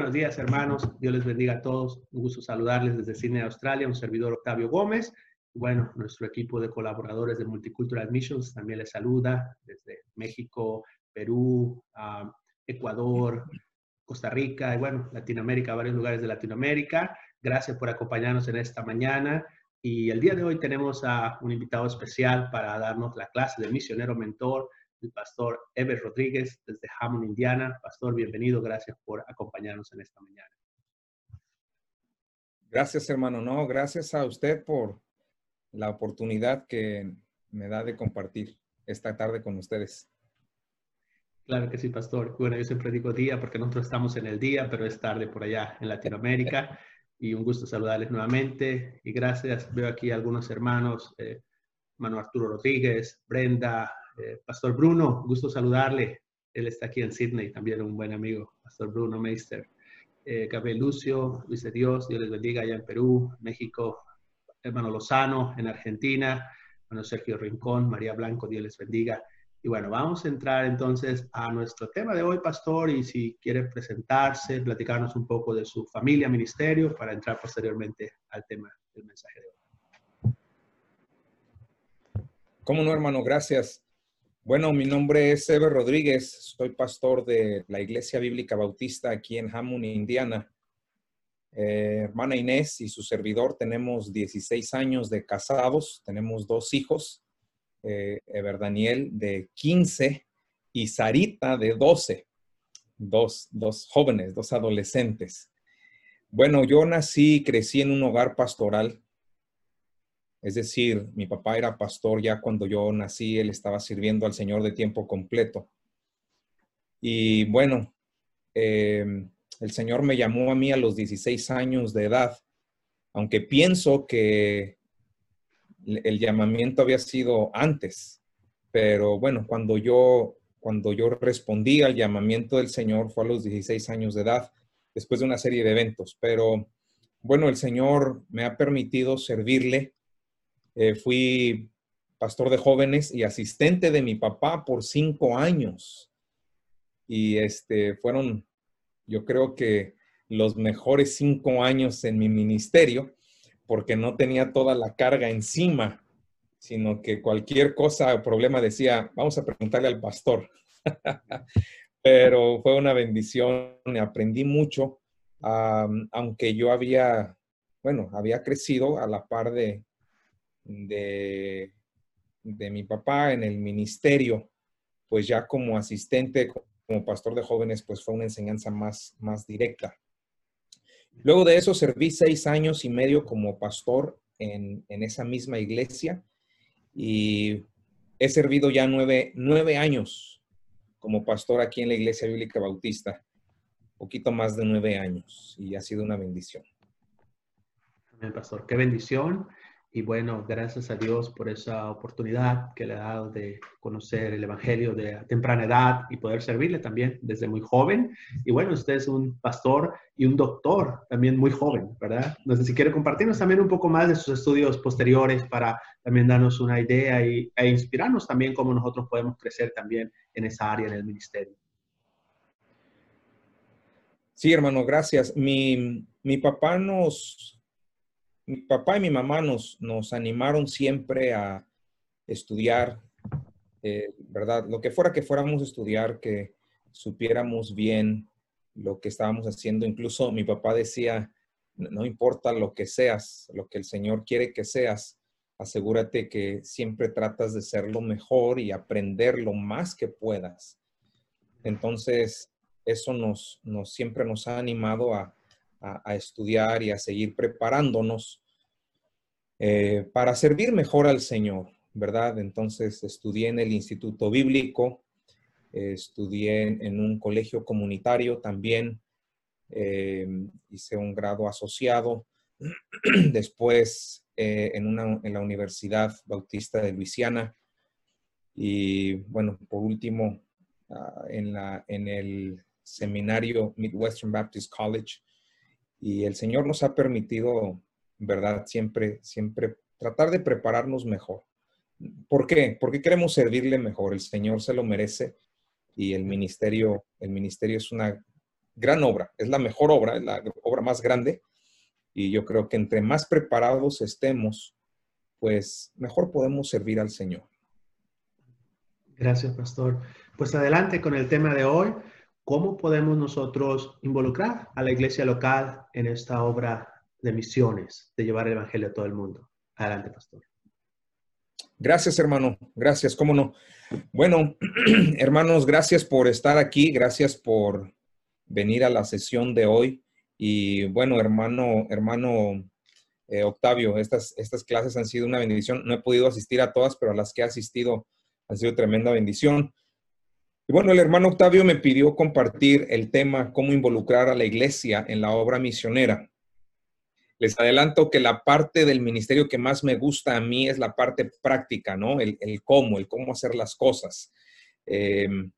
buenos días, hermanos. Dios les bendiga a todos. Un gusto saludarles desde Sydney, Australia. Un servidor Octavio Gómez. Bueno, nuestro equipo de colaboradores de Multicultural Missions también les saluda desde México, Perú, Ecuador, Costa Rica y bueno, Latinoamérica, varios lugares de Latinoamérica. Gracias por acompañarnos en esta mañana. Y el día de hoy tenemos a un invitado especial para darnos la clase de misionero mentor el pastor Ever Rodríguez desde Hammond, Indiana. Pastor, bienvenido. Gracias por acompañarnos en esta mañana. Gracias, hermano. No, gracias a usted por la oportunidad que me da de compartir esta tarde con ustedes. Claro que sí, pastor. Bueno, yo siempre digo día porque nosotros estamos en el día, pero es tarde por allá en Latinoamérica. Y un gusto saludarles nuevamente. Y gracias. Veo aquí algunos hermanos, eh, Arturo Rodríguez, Brenda, eh, Pastor Bruno, gusto saludarle. Él está aquí en Sydney, también un buen amigo, Pastor Bruno Meister. Eh, Gabriel Lucio, Luis de Dios, Dios les bendiga allá en Perú, México, hermano Lozano en Argentina, hermano Sergio Rincón, María Blanco, Dios les bendiga. Y bueno, vamos a entrar entonces a nuestro tema de hoy, pastor, y si quiere presentarse, platicarnos un poco de su familia, ministerio, para entrar posteriormente al tema del mensaje de hoy. ¿Cómo no, hermano? Gracias. Bueno, mi nombre es Eber Rodríguez, soy pastor de la Iglesia Bíblica Bautista aquí en Hammond, Indiana. Eh, hermana Inés y su servidor tenemos 16 años de casados, tenemos dos hijos, eh, Eber Daniel de 15 y Sarita de 12, dos, dos jóvenes, dos adolescentes. Bueno, yo nací y crecí en un hogar pastoral es decir, mi papá era pastor ya cuando yo nací, él estaba sirviendo al Señor de tiempo completo. Y bueno, em, el Señor me llamó a mí a los 16 años de edad, aunque pienso que el llamamiento había sido antes, pero bueno, cuando yo, cuando yo respondí al llamamiento del Señor fue a los 16 años de edad, después de una serie de eventos, pero bueno, el Señor me ha permitido servirle eh, fui pastor de jóvenes y asistente de mi papá por cinco años. Y este, fueron, yo creo que los mejores cinco años en mi ministerio, porque no tenía toda la carga encima, sino que cualquier cosa o problema decía, vamos a preguntarle al pastor. Pero fue una bendición, aprendí mucho, aunque yo había, bueno, había crecido a la par de, de, de mi papá en el ministerio, pues ya como asistente, como pastor de jóvenes, pues fue una enseñanza más, más directa. Luego de eso serví seis años y medio como pastor en, en esa misma iglesia y he servido ya nueve, nueve, años como pastor aquí en la Iglesia Bíblica Bautista, poquito más de nueve años y ha sido una bendición. Amén, pastor. Qué bendición. Y bueno, gracias a Dios por esa oportunidad que le ha dado de conocer el Evangelio de temprana edad y poder servirle también desde muy joven. Y bueno, usted es un pastor y un doctor también muy joven, ¿verdad? No sé si quiere compartirnos también un poco más de sus estudios posteriores para también darnos una idea y, e inspirarnos también cómo nosotros podemos crecer también en esa área del ministerio. Sí, hermano, gracias. Mi, mi papá nos, mi papá y mi mamá nos, nos animaron siempre a estudiar, eh, ¿verdad? Lo que fuera que fuéramos a estudiar, que supiéramos bien lo que estábamos haciendo. Incluso mi papá decía, no importa lo que seas, lo que el Señor quiere que seas, asegúrate que siempre tratas de ser lo mejor y aprender lo más que puedas. Entonces, eso nos, nos siempre nos ha animado a, a, estudiar y a seguir preparándonos eh, para servir mejor al Señor, ¿verdad? Entonces estudié en el Instituto Bíblico, estudié en un colegio comunitario también, eh, hice un grado asociado, después eh, en, una, en la Universidad Bautista de Luisiana y bueno, por último, ah, en, la, en el seminario Midwestern Baptist College y el Señor nos ha permitido, ¿verdad? Siempre, siempre tratar de prepararnos mejor. ¿Por qué? Porque queremos servirle mejor. El Señor se lo merece y el ministerio, el ministerio es una gran obra, es la mejor obra, es la obra más grande. Y yo creo que entre más preparados estemos, pues mejor podemos servir al Señor. Gracias, pastor. Pues adelante con el tema de hoy. ¿Cómo podemos nosotros involucrar a la iglesia local en esta obra de misiones, de llevar el Evangelio a todo el mundo? Adelante, pastor. Gracias, hermano. Gracias, cómo no. Bueno, hermanos, gracias por estar aquí. Gracias por venir a la sesión de hoy. Y bueno, hermano, hermano eh, Octavio, estas, estas clases han sido una bendición. No he podido asistir a todas, pero a las que he asistido ha sido tremenda bendición. Y bueno, el hermano Octavio me pidió compartir el tema cómo involucrar a la iglesia en la obra misionera. Les adelanto que la parte del ministerio que más me gusta a mí es la parte práctica, ¿no? El, cómo, el cómo hacer las cosas. Em,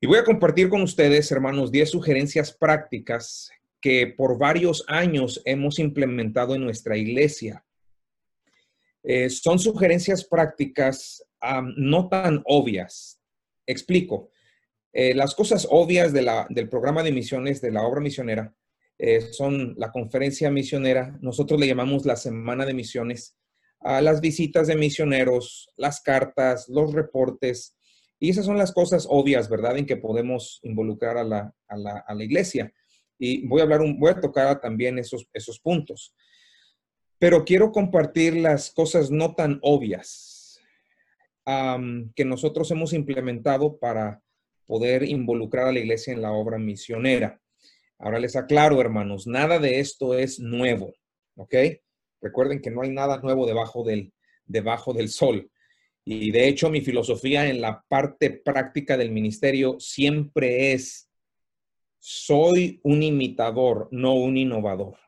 y voy a compartir con ustedes, hermanos, 10 sugerencias prácticas que por varios años hemos implementado en nuestra iglesia. Eh, son sugerencias prácticas no tan obvias. Explico. Eh, las cosas obvias del programa de misiones, de la obra misionera, eh, son la conferencia misionera, nosotros le llamamos la semana de misiones, a las visitas de misioneros, las cartas, los reportes, y esas son las cosas obvias, ¿verdad?, en que podemos involucrar a la, a la, a la iglesia. Y voy a hablar, un, voy a tocar también esos, esos puntos. Pero quiero compartir las cosas no tan obvias que nosotros hemos implementado para poder involucrar a la iglesia en la obra misionera. Ahora les aclaro, hermanos, nada de esto es nuevo, ¿ok? Recuerden que no hay nada nuevo debajo del, debajo del sol. Y de hecho, mi filosofía en la parte práctica del ministerio siempre es soy un imitador, no un innovador.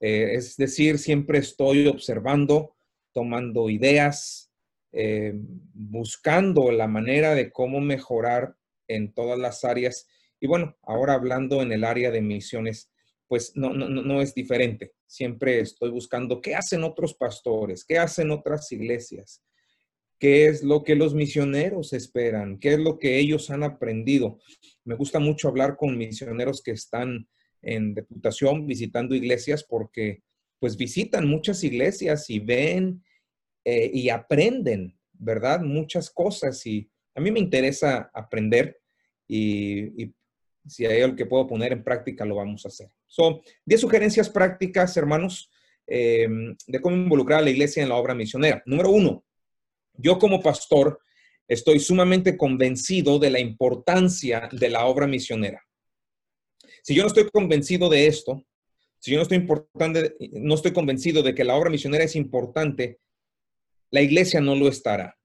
Eh, es decir, siempre estoy observando, tomando ideas, eh, buscando la manera de cómo mejorar en todas las áreas. Y bueno, ahora hablando en el área de misiones, pues no, no, no es diferente. Siempre estoy buscando qué hacen otros pastores, qué hacen otras iglesias, qué es lo que los misioneros esperan, qué es lo que ellos han aprendido. Me gusta mucho hablar con misioneros que están en deputación visitando iglesias porque pues visitan muchas iglesias y ven eh, y aprenden, ¿verdad? Muchas cosas y a mí me interesa aprender y, si hay algo que puedo poner en práctica, lo vamos a hacer. Son 10 sugerencias prácticas, hermanos, em, de cómo involucrar a la iglesia en la obra misionera. Número uno, yo como pastor estoy sumamente convencido de la importancia de la obra misionera. Si yo no estoy convencido de esto, si yo no estoy, importante, no estoy convencido de que la obra misionera es importante, la iglesia no lo estará.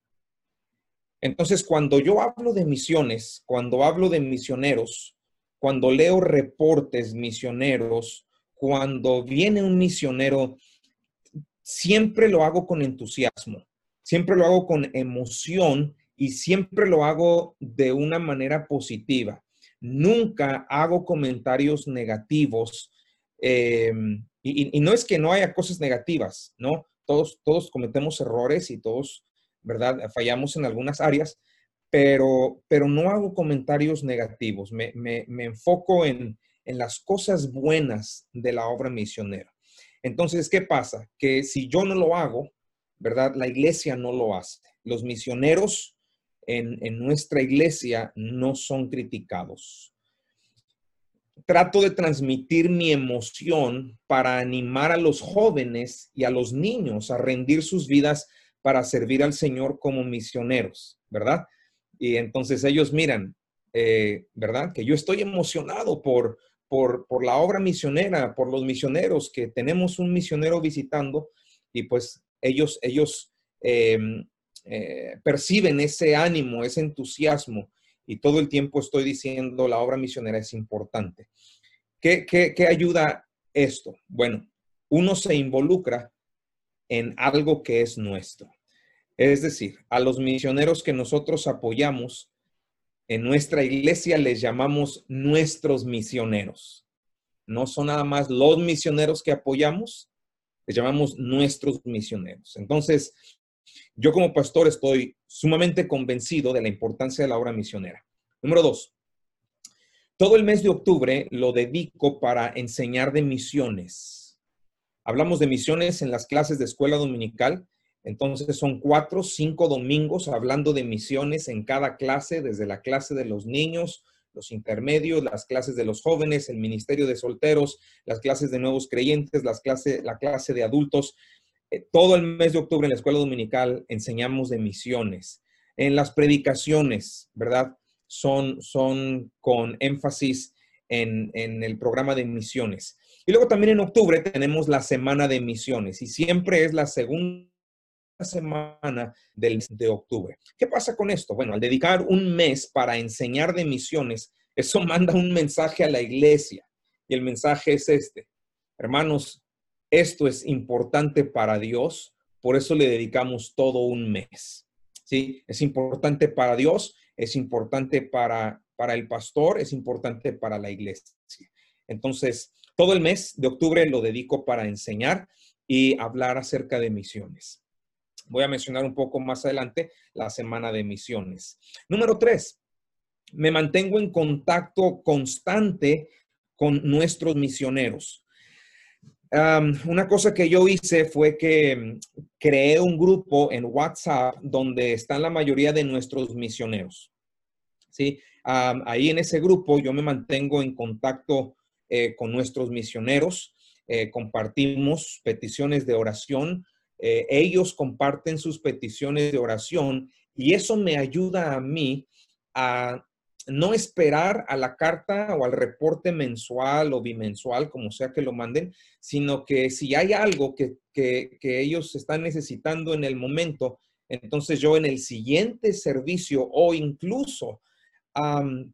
Entonces, cuando yo hablo de misiones, cuando hablo de misioneros, cuando leo reportes misioneros, cuando viene un misionero, siempre lo hago con entusiasmo siempre lo hago con emoción y siempre lo hago de una manera positiva. Nunca hago comentarios negativos. Em, y, no es que no haya cosas negativas, ¿no? Todos, todos cometemos errores y todos, ¿verdad? Fallamos en algunas áreas, pero, pero no hago comentarios negativos. Me, me enfoco en, en las cosas buenas de la obra misionera. Entonces, ¿qué pasa? Que si yo no lo hago, ¿verdad? La iglesia no lo hace. Los misioneros en, nuestra iglesia no son criticados. Trato de transmitir mi emoción para animar a los jóvenes y a los niños a rendir sus vidas para servir al Señor como misioneros, ¿verdad? Y entonces ellos miran, eh, ¿verdad? Que yo estoy emocionado por, por, por, la obra misionera, por los misioneros, que tenemos un misionero visitando y pues ellos, ellos em, eh, perciben ese ánimo, ese entusiasmo y todo el tiempo estoy diciendo la obra misionera es importante. ¿Qué, qué ayuda esto? Bueno, uno se involucra en algo que es nuestro. Es decir, a los misioneros que nosotros apoyamos en nuestra iglesia les llamamos nuestros misioneros. No son nada más los misioneros que apoyamos, les llamamos nuestros misioneros. Entonces, yo como pastor estoy sumamente convencido de la importancia de la obra misionera. Número dos, todo el mes de octubre lo dedico para enseñar de misiones. Hablamos de misiones en las clases de escuela dominical. Entonces son cuatro, cinco domingos hablando de misiones en cada clase, desde la clase de los niños, los intermedios, las clases de los jóvenes, el ministerio de solteros, las clases de nuevos creyentes, las clase, la clase de adultos. Eh, todo el mes de octubre en la escuela dominical enseñamos de misiones. En las predicaciones, ¿verdad? Son, son con énfasis en, en el programa de misiones. Y luego también en octubre tenemos la semana de misiones y siempre es la segunda semana del de octubre. ¿Qué pasa con esto? Bueno, al dedicar un mes para enseñar de misiones, eso manda un mensaje a la iglesia. Y el mensaje es este. Hermanos, esto es importante para Dios, por eso le dedicamos todo un mes. ¿Sí? Es importante para Dios, es importante para, para el pastor, es importante para la iglesia. Entonces, todo el mes de octubre lo dedico para enseñar y hablar acerca de misiones. Voy a mencionar un poco más adelante la semana de misiones. Número tres, me mantengo en contacto constante con nuestros misioneros. Una cosa que yo hice fue que mm, creé un grupo en WhatsApp donde están la mayoría de nuestros misioneros. ¿sí? ahí en ese grupo yo me mantengo en contacto eh, con nuestros misioneros, eh, compartimos peticiones de oración, eh, ellos comparten sus peticiones de oración y eso me ayuda a mí a no esperar a la carta o al reporte mensual o bimensual, como sea que lo manden, sino que si hay algo que, ellos están necesitando en el momento, entonces yo en el siguiente servicio o incluso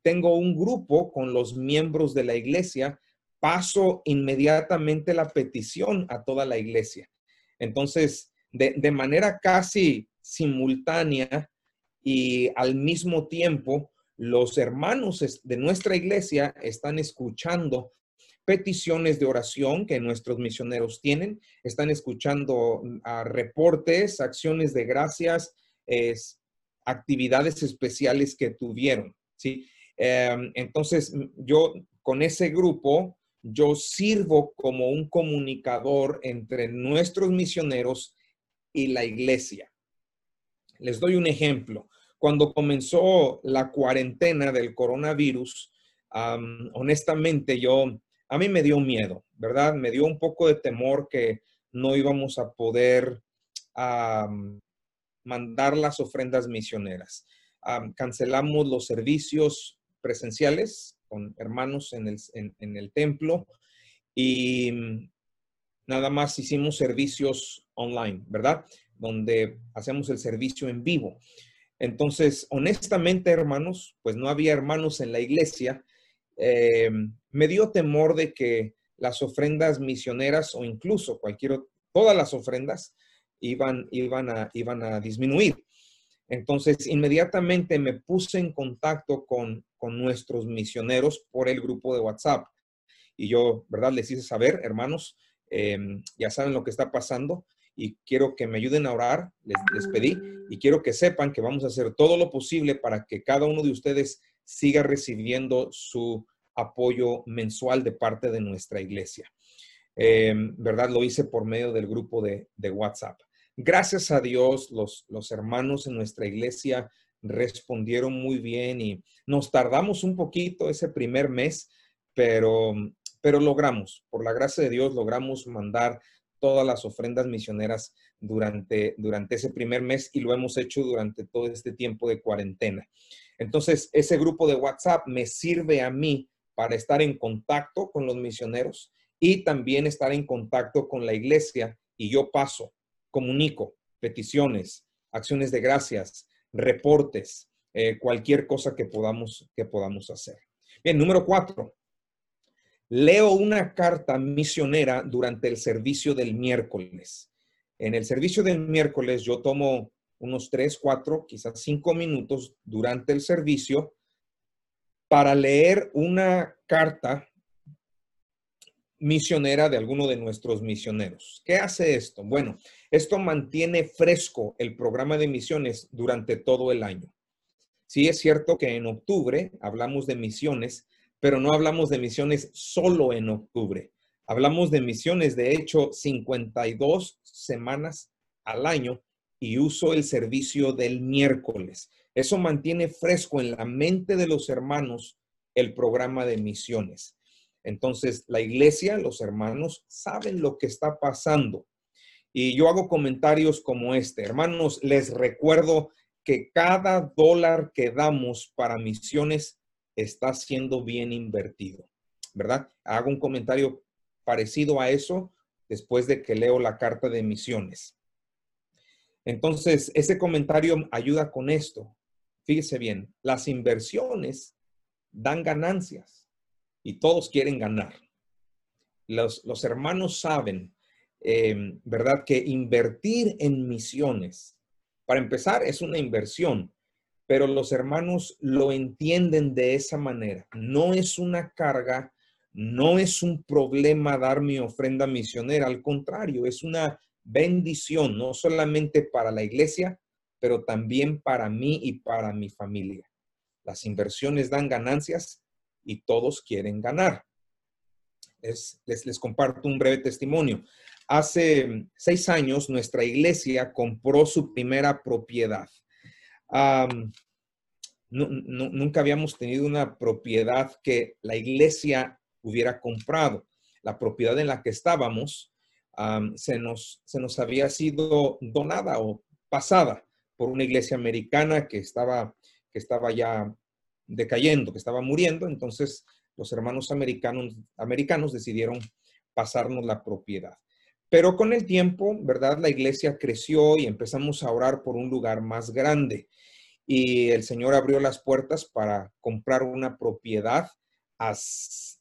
tengo un grupo con los miembros de la iglesia, paso inmediatamente la petición a toda la iglesia. Entonces, de, manera casi simultánea y al mismo tiempo, los hermanos de nuestra iglesia están escuchando peticiones de oración que nuestros misioneros tienen, están escuchando mm, reportes, acciones de gracias, actividades especiales que tuvieron. ¿sí? Em, entonces, mm, yo con ese grupo yo sirvo como un comunicador entre nuestros misioneros y la iglesia. Les doy un ejemplo. Cuando comenzó la cuarentena del coronavirus, honestamente yo, a mí me dio miedo, ¿verdad? Me dio un poco de temor que no íbamos a poder mandar las ofrendas misioneras. cancelamos los servicios presenciales con hermanos en el, templo y nada más hicimos servicios online, ¿verdad? Donde hacemos el servicio en vivo. Entonces, honestamente, hermanos, pues no había hermanos en la iglesia. Eh, me dio temor de que las ofrendas misioneras o incluso cualquier, todas las ofrendas iban, iban, a, iban a disminuir. Entonces, inmediatamente me puse en contacto con, nuestros misioneros por el grupo de WhatsApp. Y yo, ¿verdad? Les hice saber, hermanos, em, ya saben lo que está pasando y quiero que me ayuden a orar, les, les, pedí, y quiero que sepan que vamos a hacer todo lo posible para que cada uno de ustedes siga recibiendo su apoyo mensual de parte de nuestra iglesia. Em, ¿Verdad? Lo hice por medio del grupo de, de WhatsApp. Gracias a Dios, los, los hermanos en nuestra iglesia respondieron muy bien y nos tardamos un poquito ese primer mes, pero, pero logramos, por la gracia de Dios, logramos mandar todas las ofrendas misioneras durante, durante ese primer mes y lo hemos hecho durante todo este tiempo de cuarentena. Entonces, ese grupo de WhatsApp me sirve a mí para estar en contacto con los misioneros y también estar en contacto con la iglesia y yo paso comunico peticiones, acciones de gracias, reportes, eh, cualquier cosa que podamos, que podamos hacer. Bien, número cuatro. Leo una carta misionera durante el servicio del miércoles. En el servicio del miércoles yo tomo unos tres, cuatro, quizás cinco minutos durante el servicio para leer una carta misionera de alguno de nuestros misioneros. ¿Qué hace esto? Bueno, esto mantiene fresco el programa de misiones durante todo el año. Sí es cierto que en octubre hablamos de misiones, pero no hablamos de misiones solo en octubre. Hablamos de misiones, de hecho, 52 semanas al año y uso el servicio del miércoles. Eso mantiene fresco en la mente de los hermanos el programa de misiones. Entonces, la iglesia, los hermanos, saben lo que está pasando. Y yo hago comentarios como este. Hermanos, les recuerdo que cada dólar que damos para misiones está siendo bien invertido, ¿verdad? Hago un comentario parecido a eso después de que leo la carta de misiones. Entonces, ese comentario ayuda con esto. Fíjese bien, las inversiones dan ganancias y todos quieren ganar. Los, los hermanos saben, em, ¿verdad?, que invertir en misiones, para empezar, es una inversión, pero los hermanos lo entienden de esa manera. No es una carga, no es un problema dar mi ofrenda misionera, al contrario, es una bendición, no solamente para la iglesia, pero también para mí y para mi familia. Las inversiones dan ganancias y todos quieren ganar. les, les, comparto un breve testimonio. Hace seis años nuestra iglesia compró su primera propiedad. Nunca habíamos tenido una propiedad que la iglesia hubiera comprado. La propiedad en la que estábamos se, nos, se nos había sido donada o pasada por una iglesia americana que estaba, que estaba ya decayendo, que estaba muriendo. Entonces los hermanos americanos, americanos decidieron pasarnos la propiedad. Pero con el tiempo, ¿verdad? La iglesia creció y empezamos a orar por un lugar más grande. Y el Señor abrió las puertas para comprar una propiedad a,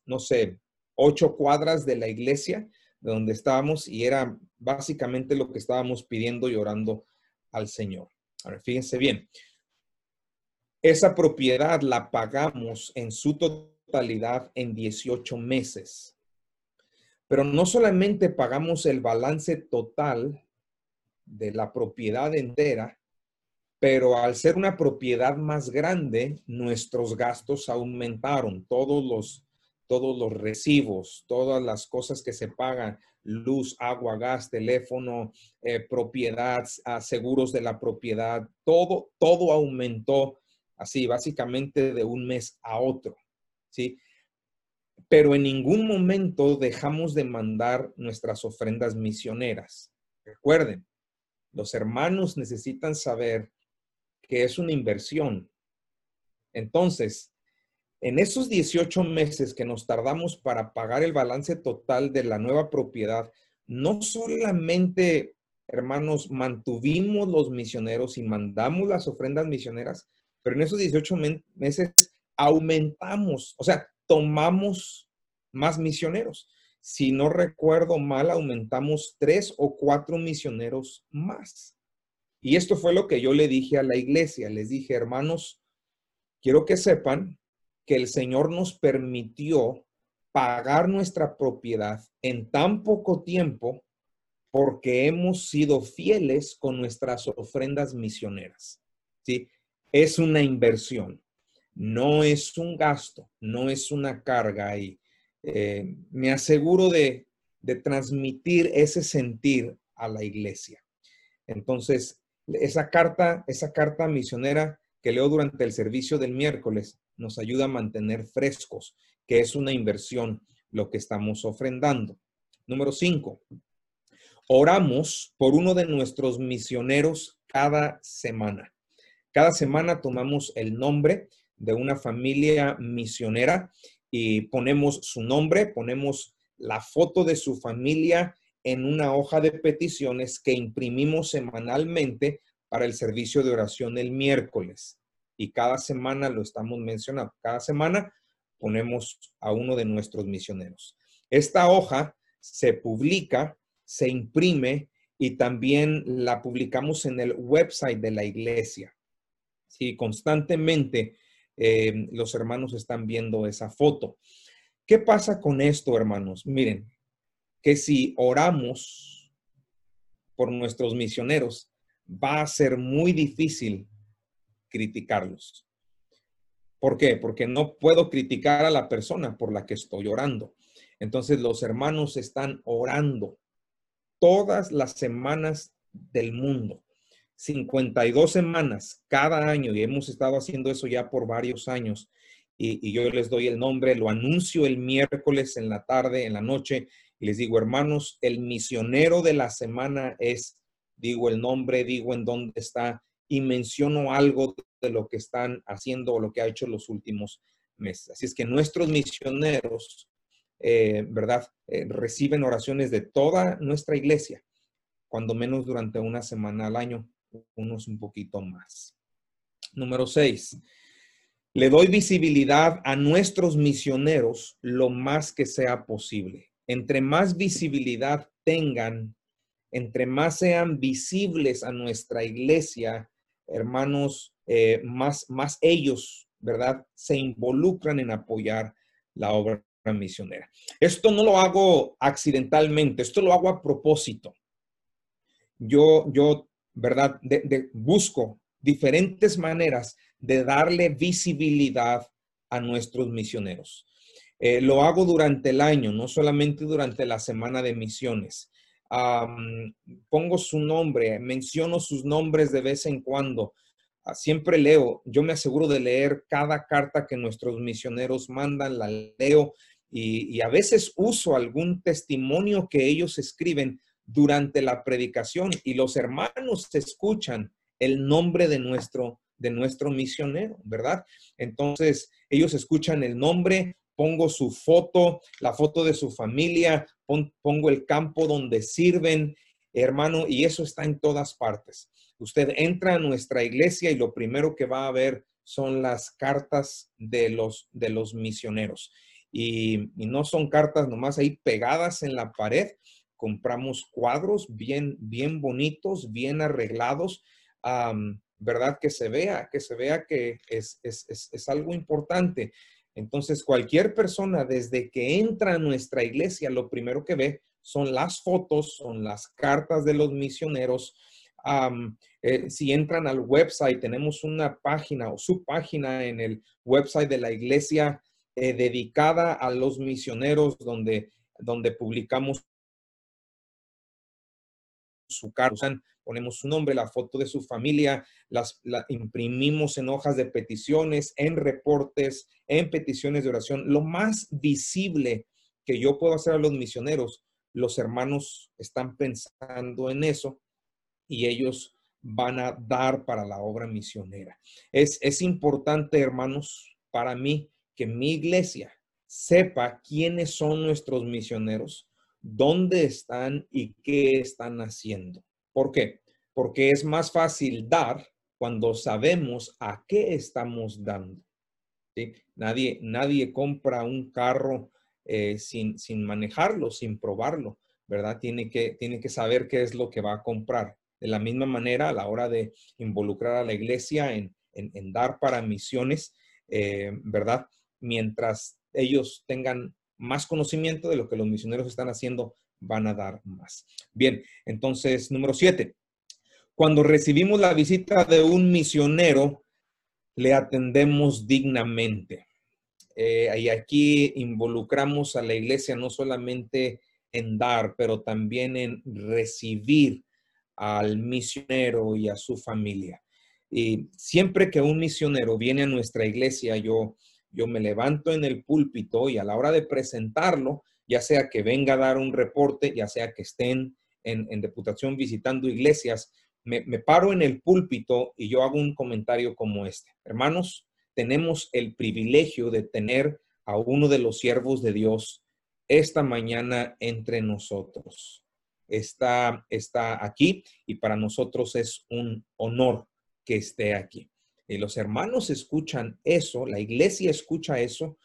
no sé, ocho cuadras de la iglesia de donde estábamos y era básicamente lo que estábamos pidiendo y orando al Señor. Ahora, fíjense bien, esa propiedad la pagamos en su totalidad en 18 meses. Pero no solamente pagamos el balance total de la propiedad entera, pero al ser una propiedad más grande, nuestros gastos aumentaron. Todos los, todos los recibos, todas las cosas que se pagan, luz, agua, gas, teléfono, eh, propiedad, ah, seguros de la propiedad, todo, todo aumentó así, básicamente de un mes a otro, ¿sí? Pero en ningún momento dejamos de mandar nuestras ofrendas misioneras. Recuerden, los hermanos necesitan saber que es una inversión. Entonces, en esos 18 meses que nos tardamos para pagar el balance total de la nueva propiedad, no solamente, hermanos, mantuvimos los misioneros y mandamos las ofrendas misioneras, pero en esos 18 meses aumentamos, o sea, tomamos más misioneros. Si no recuerdo mal, aumentamos tres o cuatro misioneros más. Y esto fue lo que yo le dije a la iglesia. Les dije, hermanos, quiero que sepan que el Señor nos permitió pagar nuestra propiedad en tan poco tiempo porque hemos sido fieles con nuestras ofrendas misioneras. ¿sí? Es una inversión, no es un gasto, no es una carga y eh, me aseguro de, de transmitir ese sentir a la iglesia. Entonces, esa carta, esa carta misionera que leo durante el servicio del miércoles nos ayuda a mantener frescos, que es una inversión lo que estamos ofrendando. Número cinco, oramos por uno de nuestros misioneros cada semana. Cada semana tomamos el nombre de una familia misionera y ponemos su nombre, ponemos la foto de su familia en una hoja de peticiones que imprimimos semanalmente para el servicio de oración el miércoles y cada semana lo estamos mencionando. Cada semana ponemos a uno de nuestros misioneros. Esta hoja se publica, se imprime y también la publicamos en el website de la iglesia. Sí, constantemente eh, los hermanos están viendo esa foto. ¿Qué pasa con esto, hermanos? Miren, que si oramos por nuestros misioneros, va a ser muy difícil criticarlos. ¿Por qué? Porque no puedo criticar a la persona por la que estoy orando. Entonces los hermanos están orando todas las semanas del mundo. 52 semanas cada año y hemos estado haciendo eso ya por varios años. Y, yo les doy el nombre, lo anuncio el miércoles en la tarde, en la noche, les digo, hermanos, el misionero de la semana es, digo el nombre, digo en dónde está y menciono algo de lo que están haciendo o lo que ha hecho los últimos meses. Así es que nuestros misioneros, eh, ¿verdad? Eh, reciben oraciones de toda nuestra iglesia, cuando menos durante una semana al año, unos un poquito más. Número seis, le doy visibilidad a nuestros misioneros lo más que sea posible. Entre más visibilidad tengan, entre más sean visibles a nuestra iglesia, hermanos, eh, más, más ellos, ¿verdad? Se involucran en apoyar la obra misionera. Esto no lo hago accidentalmente, esto lo hago a propósito. Yo, yo, ¿verdad? busco diferentes maneras de darle visibilidad a nuestros misioneros. Eh, lo hago durante el año, no solamente durante la semana de misiones pongo su nombre, menciono sus nombres de vez en cuando. Ah, siempre leo, yo me aseguro de leer cada carta que nuestros misioneros mandan, la leo y, a veces uso algún testimonio que ellos escriben durante la predicación y los hermanos escuchan el nombre de nuestro, de nuestro misionero, ¿verdad? Entonces, ellos escuchan el nombre, pongo su foto, la foto de su familia, pongo el campo donde sirven, hermano, y eso está en todas partes. Usted entra a nuestra iglesia y lo primero que va a ver son las cartas de los, de los misioneros. Y, no son cartas nomás ahí pegadas en la pared. Compramos cuadros bien, bien bonitos, bien arreglados, ¿verdad? Que se vea, que se vea que es, es, es algo importante. Entonces, cualquier persona desde que entra a nuestra iglesia, lo primero que ve son las fotos, son las cartas de los misioneros. Eh, si entran al website, tenemos una página o su página en el website de la iglesia eh, dedicada a los misioneros, donde, donde publicamos su carta, ponemos su nombre, la foto de su familia, las la imprimimos en hojas de peticiones, en reportes, en peticiones de oración. Lo más visible que yo puedo hacer a los misioneros, los hermanos están pensando en eso y ellos van a dar para la obra misionera. Es, es importante, hermanos, para mí que mi iglesia sepa quiénes son nuestros misioneros, dónde están y qué están haciendo. ¿Por qué? Porque es más fácil dar cuando sabemos a qué estamos dando. Nadie, nadie compra un carro eh, sin, sin manejarlo, sin probarlo, ¿verdad? Tiene que, tiene que saber qué es lo que va a comprar. De la misma manera, a la hora de involucrar a la iglesia en, dar para misiones, eh, ¿verdad? Mientras ellos tengan más conocimiento de lo que los misioneros están haciendo, van a dar más. Bien, entonces, número siete. Cuando recibimos la visita de un misionero, le atendemos dignamente. Eh, y aquí involucramos a la iglesia no solamente en dar, pero también en recibir al misionero y a su familia. Y siempre que un misionero viene a nuestra iglesia, yo yo me levanto en el púlpito y a la hora de presentarlo, ya sea que venga a dar un reporte, ya sea que estén en, deputación visitando iglesias, me, paro en el púlpito y yo hago un comentario como este. Hermanos, tenemos el privilegio de tener a uno de los siervos de Dios esta mañana entre nosotros. Está, está aquí y para nosotros es un honor que esté aquí. Y los hermanos escuchan eso, la iglesia escucha eso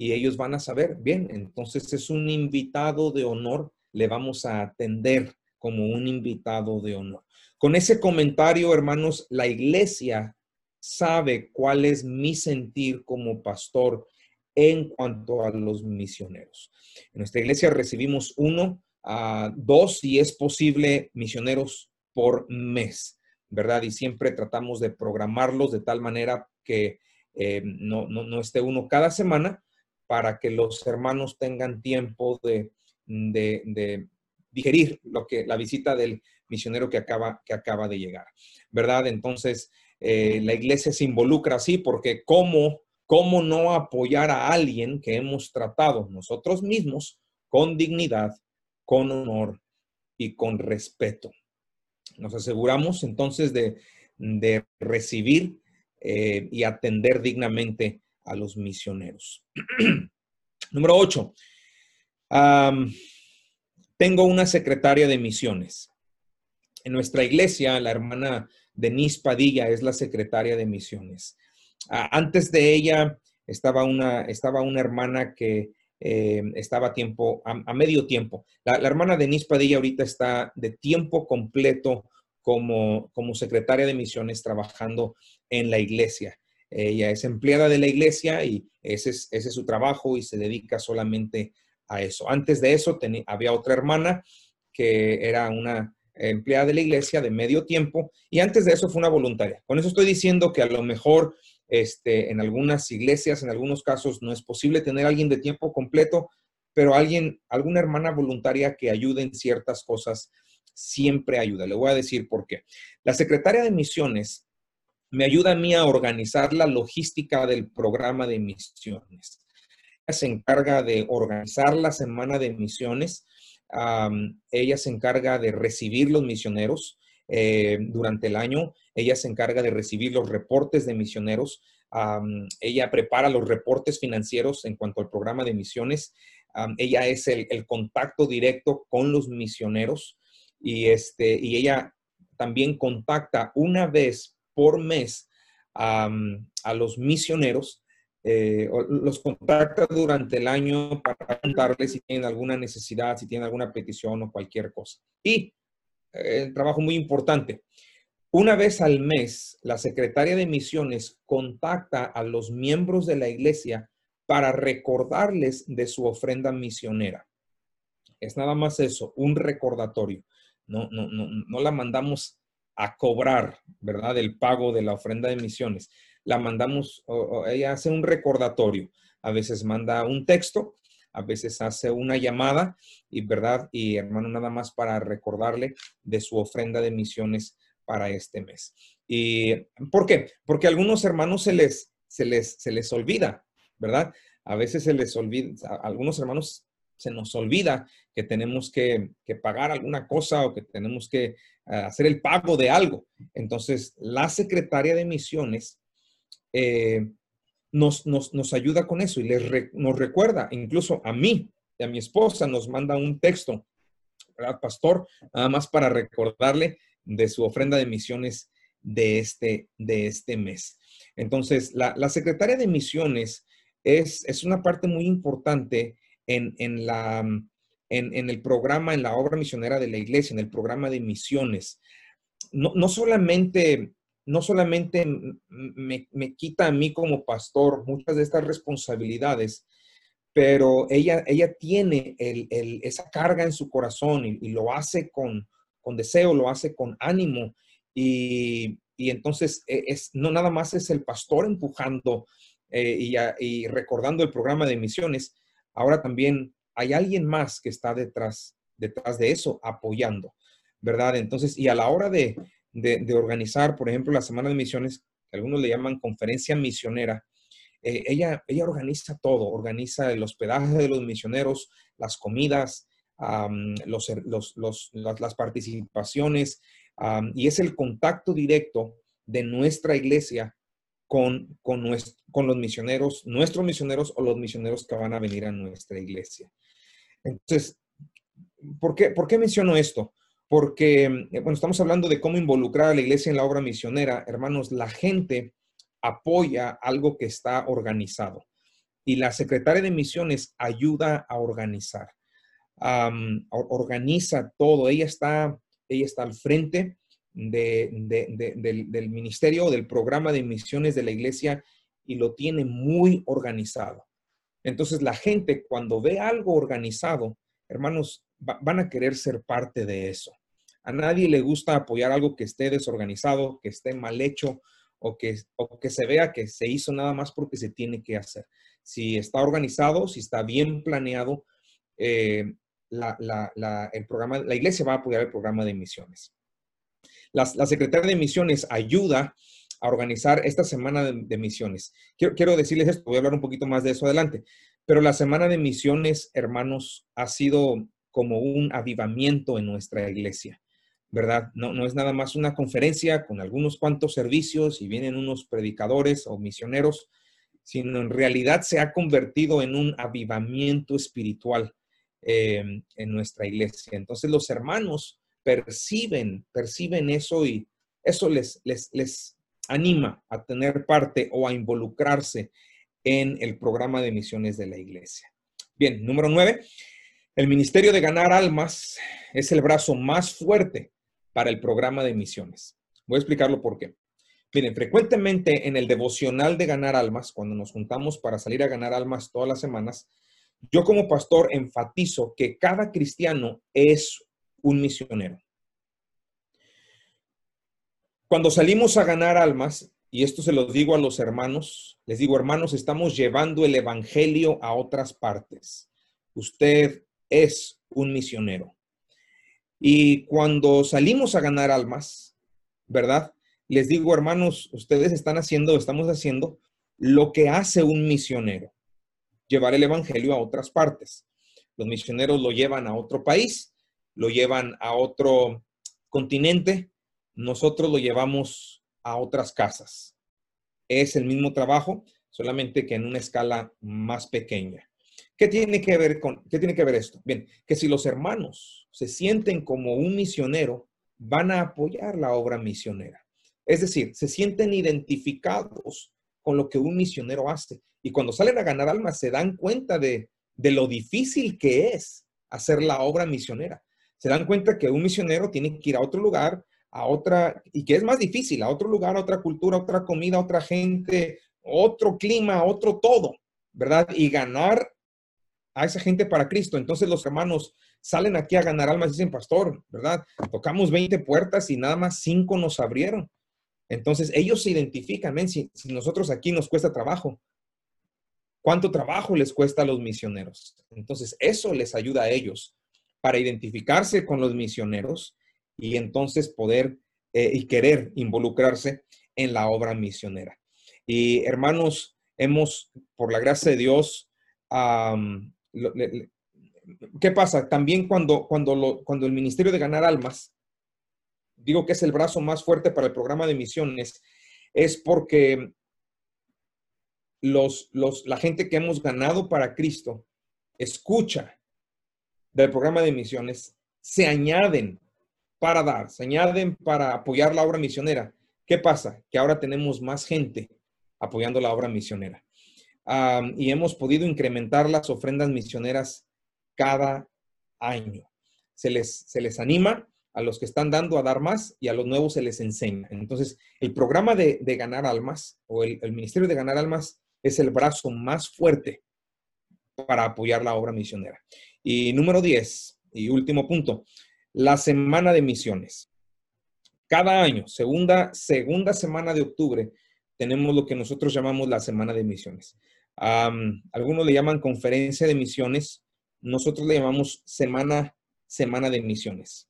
y ellos van a saber, bien, entonces es un invitado de honor, le vamos a atender como un invitado de honor. Con ese comentario, hermanos, la iglesia sabe cuál es mi sentir como pastor en cuanto a los misioneros. En nuestra iglesia recibimos uno, a dos, si es posible, misioneros por mes. ¿verdad? Y siempre tratamos de programarlos de tal manera que eh, no, no, esté uno cada semana para que los hermanos tengan tiempo de, digerir lo que, la visita del misionero que acaba, que acaba de llegar, ¿verdad? Entonces, eh, la iglesia se involucra así porque ¿cómo, ¿cómo no apoyar a alguien que hemos tratado nosotros mismos con dignidad, con honor y con respeto? Nos aseguramos entonces de, recibir eh, y atender dignamente a los misioneros. Número 8. tengo una secretaria de misiones. En nuestra iglesia, la hermana Denise Padilla es la secretaria de misiones. antes de ella estaba una, estaba una hermana que eh, estaba a tiempo, a, medio tiempo. La, hermana Denise Padilla ahorita está de tiempo completo como, como secretaria de misiones trabajando en la iglesia. Ella es empleada de la iglesia y ese es, ese es su trabajo y se dedica solamente a eso. Antes de eso había otra hermana que era una empleada de la iglesia de medio tiempo y antes de eso fue una voluntaria. Con eso estoy diciendo que a lo mejor este, en algunas iglesias, en algunos casos, no es posible tener alguien de tiempo completo, pero alguien, alguna hermana voluntaria que ayude en ciertas cosas siempre ayuda. Le voy a decir por qué. La secretaria de misiones me ayuda a mí a organizar la logística del programa de misiones. Ella se encarga de organizar la semana de misiones. ella se encarga de recibir los misioneros eh, durante el año. Ella se encarga de recibir los reportes de misioneros. ella prepara los reportes financieros en cuanto al programa de misiones. ella es el, el, contacto directo con los misioneros y, este, y ella también contacta una vez por mes a los misioneros, eh, los contacta durante el año para preguntarles si tienen alguna necesidad, si tienen alguna petición o cualquier cosa. Y el eh, trabajo muy importante. Una vez al mes, la secretaria de misiones contacta a los miembros de la iglesia para recordarles de su ofrenda misionera. Es nada más eso, un recordatorio. No, no, no, no la mandamos a cobrar, ¿verdad? El pago de la ofrenda de misiones. La mandamos, ella hace un recordatorio. A veces manda un texto, a veces hace una llamada y, ¿verdad? Y hermano, nada más para recordarle de su ofrenda de misiones para este mes. ¿Y por qué? Porque a algunos hermanos se les, se les, se les olvida, ¿verdad? A veces se les olvida, algunos hermanos se nos olvida que tenemos que, pagar alguna cosa o que tenemos que eh, hacer el pago de algo. Entonces, la secretaria de misiones eh, nos, nos, ayuda con eso y les nos recuerda, incluso a mí y a mi esposa, nos manda un texto, ¿verdad, pastor? Nada más para recordarle de su ofrenda de misiones de este, de este mes. Entonces, la, la secretaria de misiones es, es, una parte muy importante en, la, en, el programa, en la obra misionera de la iglesia, en el programa de misiones. No, solamente, no solamente me, quita a mí como pastor muchas de estas responsabilidades, pero ella, ella tiene esa carga en su corazón y, lo hace con, deseo, lo hace con ánimo. Y, entonces e, no nada más es el pastor empujando eh, y, recordando el programa de misiones, ahora también hay alguien más que está detrás, detrás de eso, apoyando, ¿verdad? Entonces, y a la hora de, organizar, por ejemplo, la Semana de Misiones, que algunos le llaman conferencia misionera, eh, ella, ella organiza todo, organiza el hospedaje de los misioneros, las comidas, los, las participaciones, y es el contacto directo de nuestra iglesia con, con, los misioneros, nuestros misioneros o los misioneros que van a venir a nuestra iglesia. Entonces, ¿por qué, ¿por qué menciono esto? Porque, eh, bueno, estamos hablando de cómo involucrar a la iglesia en la obra misionera. Hermanos, la gente apoya algo que está organizado y la secretaria de misiones ayuda a organizar. organiza todo. Ella está, ella está al frente del, ministerio, del programa de misiones de la iglesia y lo tiene muy organizado. Entonces la gente cuando ve algo organizado, hermanos, van a querer ser parte de eso. A nadie le gusta apoyar algo que esté desorganizado, que esté mal hecho o que, o que se vea que se hizo nada más porque se tiene que hacer. Si está organizado, si está bien planeado, eh, el programa, la iglesia va a apoyar el programa de misiones. La, Secretaría de Misiones ayuda a organizar esta semana de, misiones. Quiero, quiero, decirles esto, voy a hablar un poquito más de eso adelante, pero la semana de misiones, hermanos, ha sido como un avivamiento en nuestra iglesia, ¿verdad? No, no es nada más una conferencia con algunos cuantos servicios y vienen unos predicadores o misioneros, sino en realidad se ha convertido en un avivamiento espiritual eh, en nuestra iglesia. Entonces los hermanos perciben, perciben eso y eso les, les, les anima a tener parte o a involucrarse en el programa de misiones de la iglesia. Bien, número nueve, el Ministerio de Ganar Almas es el brazo más fuerte para el programa de misiones. Voy a explicarlo por qué. Miren, frecuentemente en el devocional de Ganar Almas, cuando nos juntamos para salir a ganar almas todas las semanas, yo como pastor enfatizo que cada cristiano es un misionero. Cuando salimos a ganar almas, y esto se lo digo a los hermanos, les digo, hermanos, estamos llevando el Evangelio a otras partes. Usted es un misionero. Y cuando salimos a ganar almas, ¿verdad? Les digo, hermanos, ustedes están haciendo, estamos haciendo lo que hace un misionero llevar el Evangelio a otras partes. Los misioneros lo llevan a otro país, lo llevan a otro continente, nosotros lo llevamos a otras casas. Es el mismo trabajo, solamente que en una escala más pequeña. ¿Qué tiene que ver con qué tiene que ver esto? Bien, que si los hermanos se sienten como un misionero, van a apoyar la obra misionera. Es decir, se sienten identificados con lo que un misionero hace. Y cuando salen a ganar almas, se dan cuenta de, lo difícil que es hacer la obra misionera. Se dan cuenta que un misionero tiene que ir a otro lugar, a otra, y que es más difícil, a otro lugar, a otra cultura, a otra comida, a otra gente, otro clima, otro todo, ¿verdad? Y ganar a esa gente para Cristo. Entonces los hermanos salen aquí a ganar almas, dicen, pastor, ¿verdad? Tocamos 20 puertas y nada más 5 nos abrieron. Entonces ellos se identifican, ¿ven? Si, si nosotros aquí nos cuesta trabajo, cuánto trabajo les cuesta a los misioneros. Entonces, eso les ayuda a ellos para identificarse con los misioneros y entonces poder eh, y querer involucrarse en la obra misionera. Y hermanos, hemos, por la gracia de Dios, ¿qué pasa? También cuando, cuando, cuando el Ministerio de Ganar Almas, digo que es el brazo más fuerte para el programa de misiones, es porque los, la gente que hemos ganado para Cristo escucha del programa de misiones, se añaden para dar, se añaden para apoyar la obra misionera. ¿Qué pasa? Que ahora tenemos más gente apoyando la obra misionera. y hemos podido incrementar las ofrendas misioneras cada año. Se les, se les anima a los que están dando a dar más y a los nuevos se les enseña. Entonces, el programa de, ganar almas o el, Ministerio de Ganar Almas es el brazo más fuerte para apoyar la obra misionera. Y número 10, y último punto, la semana de misiones. Cada año, segunda, segunda semana de octubre, tenemos lo que nosotros llamamos la semana de misiones. algunos le llaman conferencia de misiones, nosotros le llamamos semana, semana de misiones.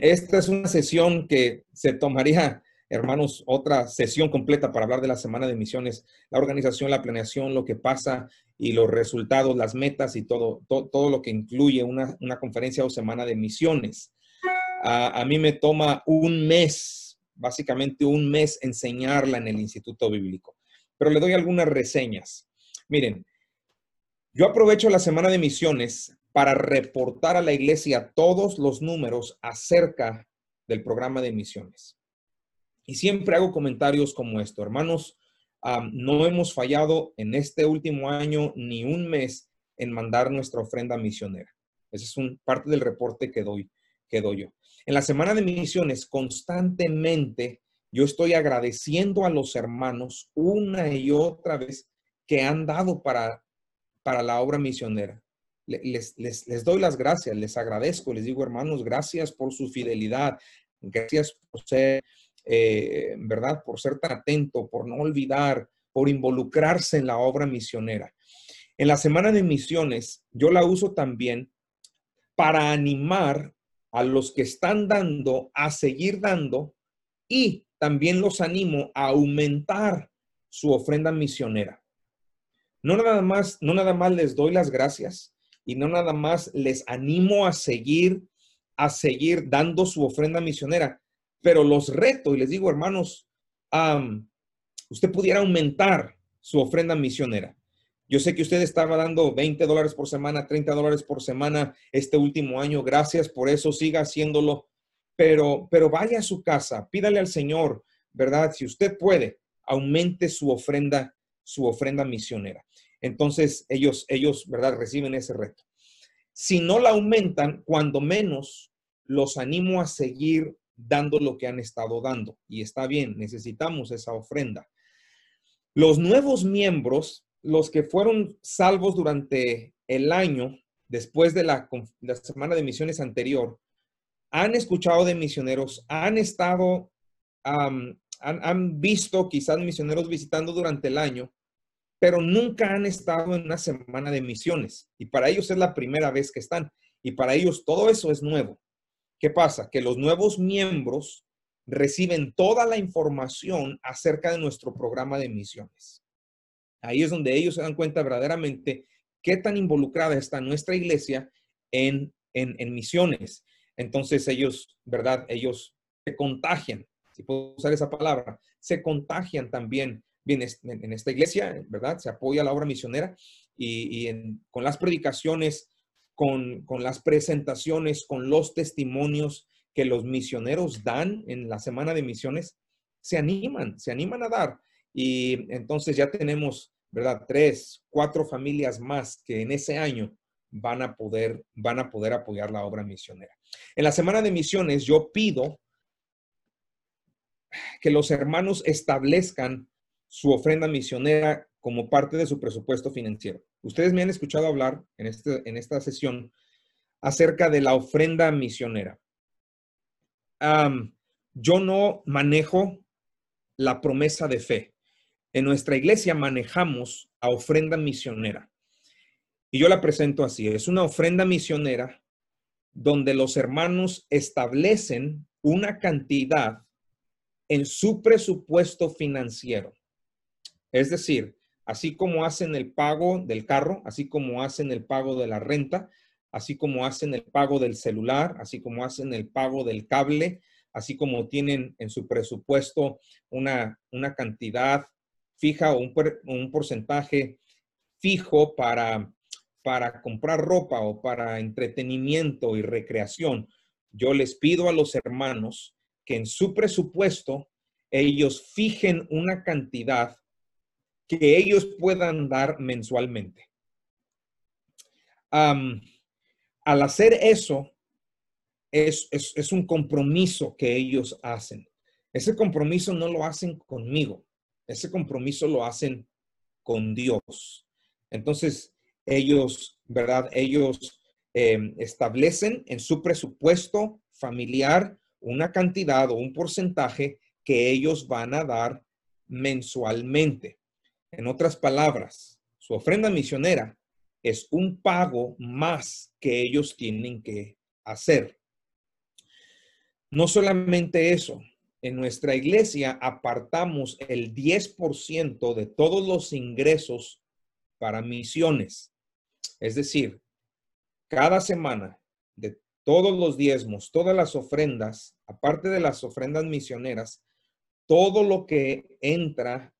esta es una sesión que se tomaría hermanos, otra sesión completa para hablar de la semana de misiones, la organización, la planeación, lo que pasa y los resultados, las metas y todo, todo, lo que incluye una, conferencia o semana de misiones. a mí me toma un mes, básicamente un mes, enseñarla en el Instituto Bíblico, pero le doy algunas reseñas. Miren, yo aprovecho la semana de misiones para reportar a la iglesia todos los números acerca del programa de misiones. Y siempre hago comentarios como esto, hermanos, no hemos fallado en este último año ni un mes en mandar nuestra ofrenda misionera. Ese es un parte del reporte que doy, que doy yo. En la semana de misiones, constantemente yo estoy agradeciendo a los hermanos una y otra vez que han dado para, para la obra misionera. Les, les, les, doy las gracias, les agradezco, les digo hermanos, gracias por su fidelidad, gracias por ser eh, ¿verdad? Por ser tan atento, por no olvidar, por involucrarse en la obra misionera. En la semana de misiones, yo la uso también para animar a los que están dando a seguir dando y también los animo a aumentar su ofrenda misionera. No nada más, no nada más les doy las gracias y no nada más les animo a seguir, a seguir dando su ofrenda misionera, pero los reto y les digo, hermanos, usted pudiera aumentar su ofrenda misionera. Yo sé que usted estaba dando 20 dólares por semana, 30 dólares por semana este último año. Gracias por eso, siga haciéndolo. Pero, pero vaya a su casa, pídale al Señor, ¿verdad? Si usted puede, aumente su ofrenda, su ofrenda misionera. Entonces ellos, ellos, ¿verdad? Reciben ese reto. Si no la aumentan, cuando menos los animo a seguir dando lo que han estado dando. Y está bien, necesitamos esa ofrenda. Los nuevos miembros, los que fueron salvos durante el año, después de la, semana de misiones anterior, han escuchado de misioneros, han estado, han, han visto quizás misioneros visitando durante el año, pero nunca han estado en una semana de misiones. Y para ellos es la primera vez que están. Y para ellos todo eso es nuevo. ¿Qué pasa? Que los nuevos miembros reciben toda la información acerca de nuestro programa de misiones. Ahí es donde ellos se dan cuenta verdaderamente qué tan involucrada está nuestra iglesia en, en, misiones. Entonces ellos, ¿verdad? Ellos se contagian, si puedo usar esa palabra, se contagian también bien, en, esta iglesia, ¿verdad? Se apoya la obra misionera y, con las predicaciones, con, las presentaciones, con los testimonios que los misioneros dan en la semana de misiones, se animan, se animan a dar. Y entonces ya tenemos ¿verdad? Tres, cuatro familias más que en ese año van a poder, van a poder apoyar la obra misionera. En la semana de misiones yo pido que los hermanos establezcan su ofrenda misionera como parte de su presupuesto financiero. Ustedes me han escuchado hablar en, este, en esta sesión acerca de la ofrenda misionera. yo no manejo la promesa de fe. En nuestra iglesia manejamos a ofrenda misionera. Y yo la presento así. Es una ofrenda misionera donde los hermanos establecen una cantidad en su presupuesto financiero. Es decir, así como hacen el pago del carro, así como hacen el pago de la renta, así como hacen el pago del celular, así como hacen el pago del cable, así como tienen en su presupuesto una, una cantidad fija un, un porcentaje fijo para, para comprar ropa o para entretenimiento y recreación, yo les pido a los hermanos que en su presupuesto ellos fijen una cantidad que ellos puedan dar mensualmente. al hacer eso, es, un compromiso que ellos hacen. Ese compromiso no lo hacen conmigo. Ese compromiso lo hacen con Dios. Entonces, ellos, ¿verdad? Ellos em, establecen en su presupuesto familiar una cantidad o un porcentaje que ellos van a dar mensualmente. En otras palabras, su ofrenda misionera es un pago más que ellos tienen que hacer. No solamente eso, en nuestra iglesia apartamos el 10% de todos los ingresos para misiones. Es decir, cada semana de todos los diezmos, todas las ofrendas, aparte de las ofrendas misioneras, todo lo que entra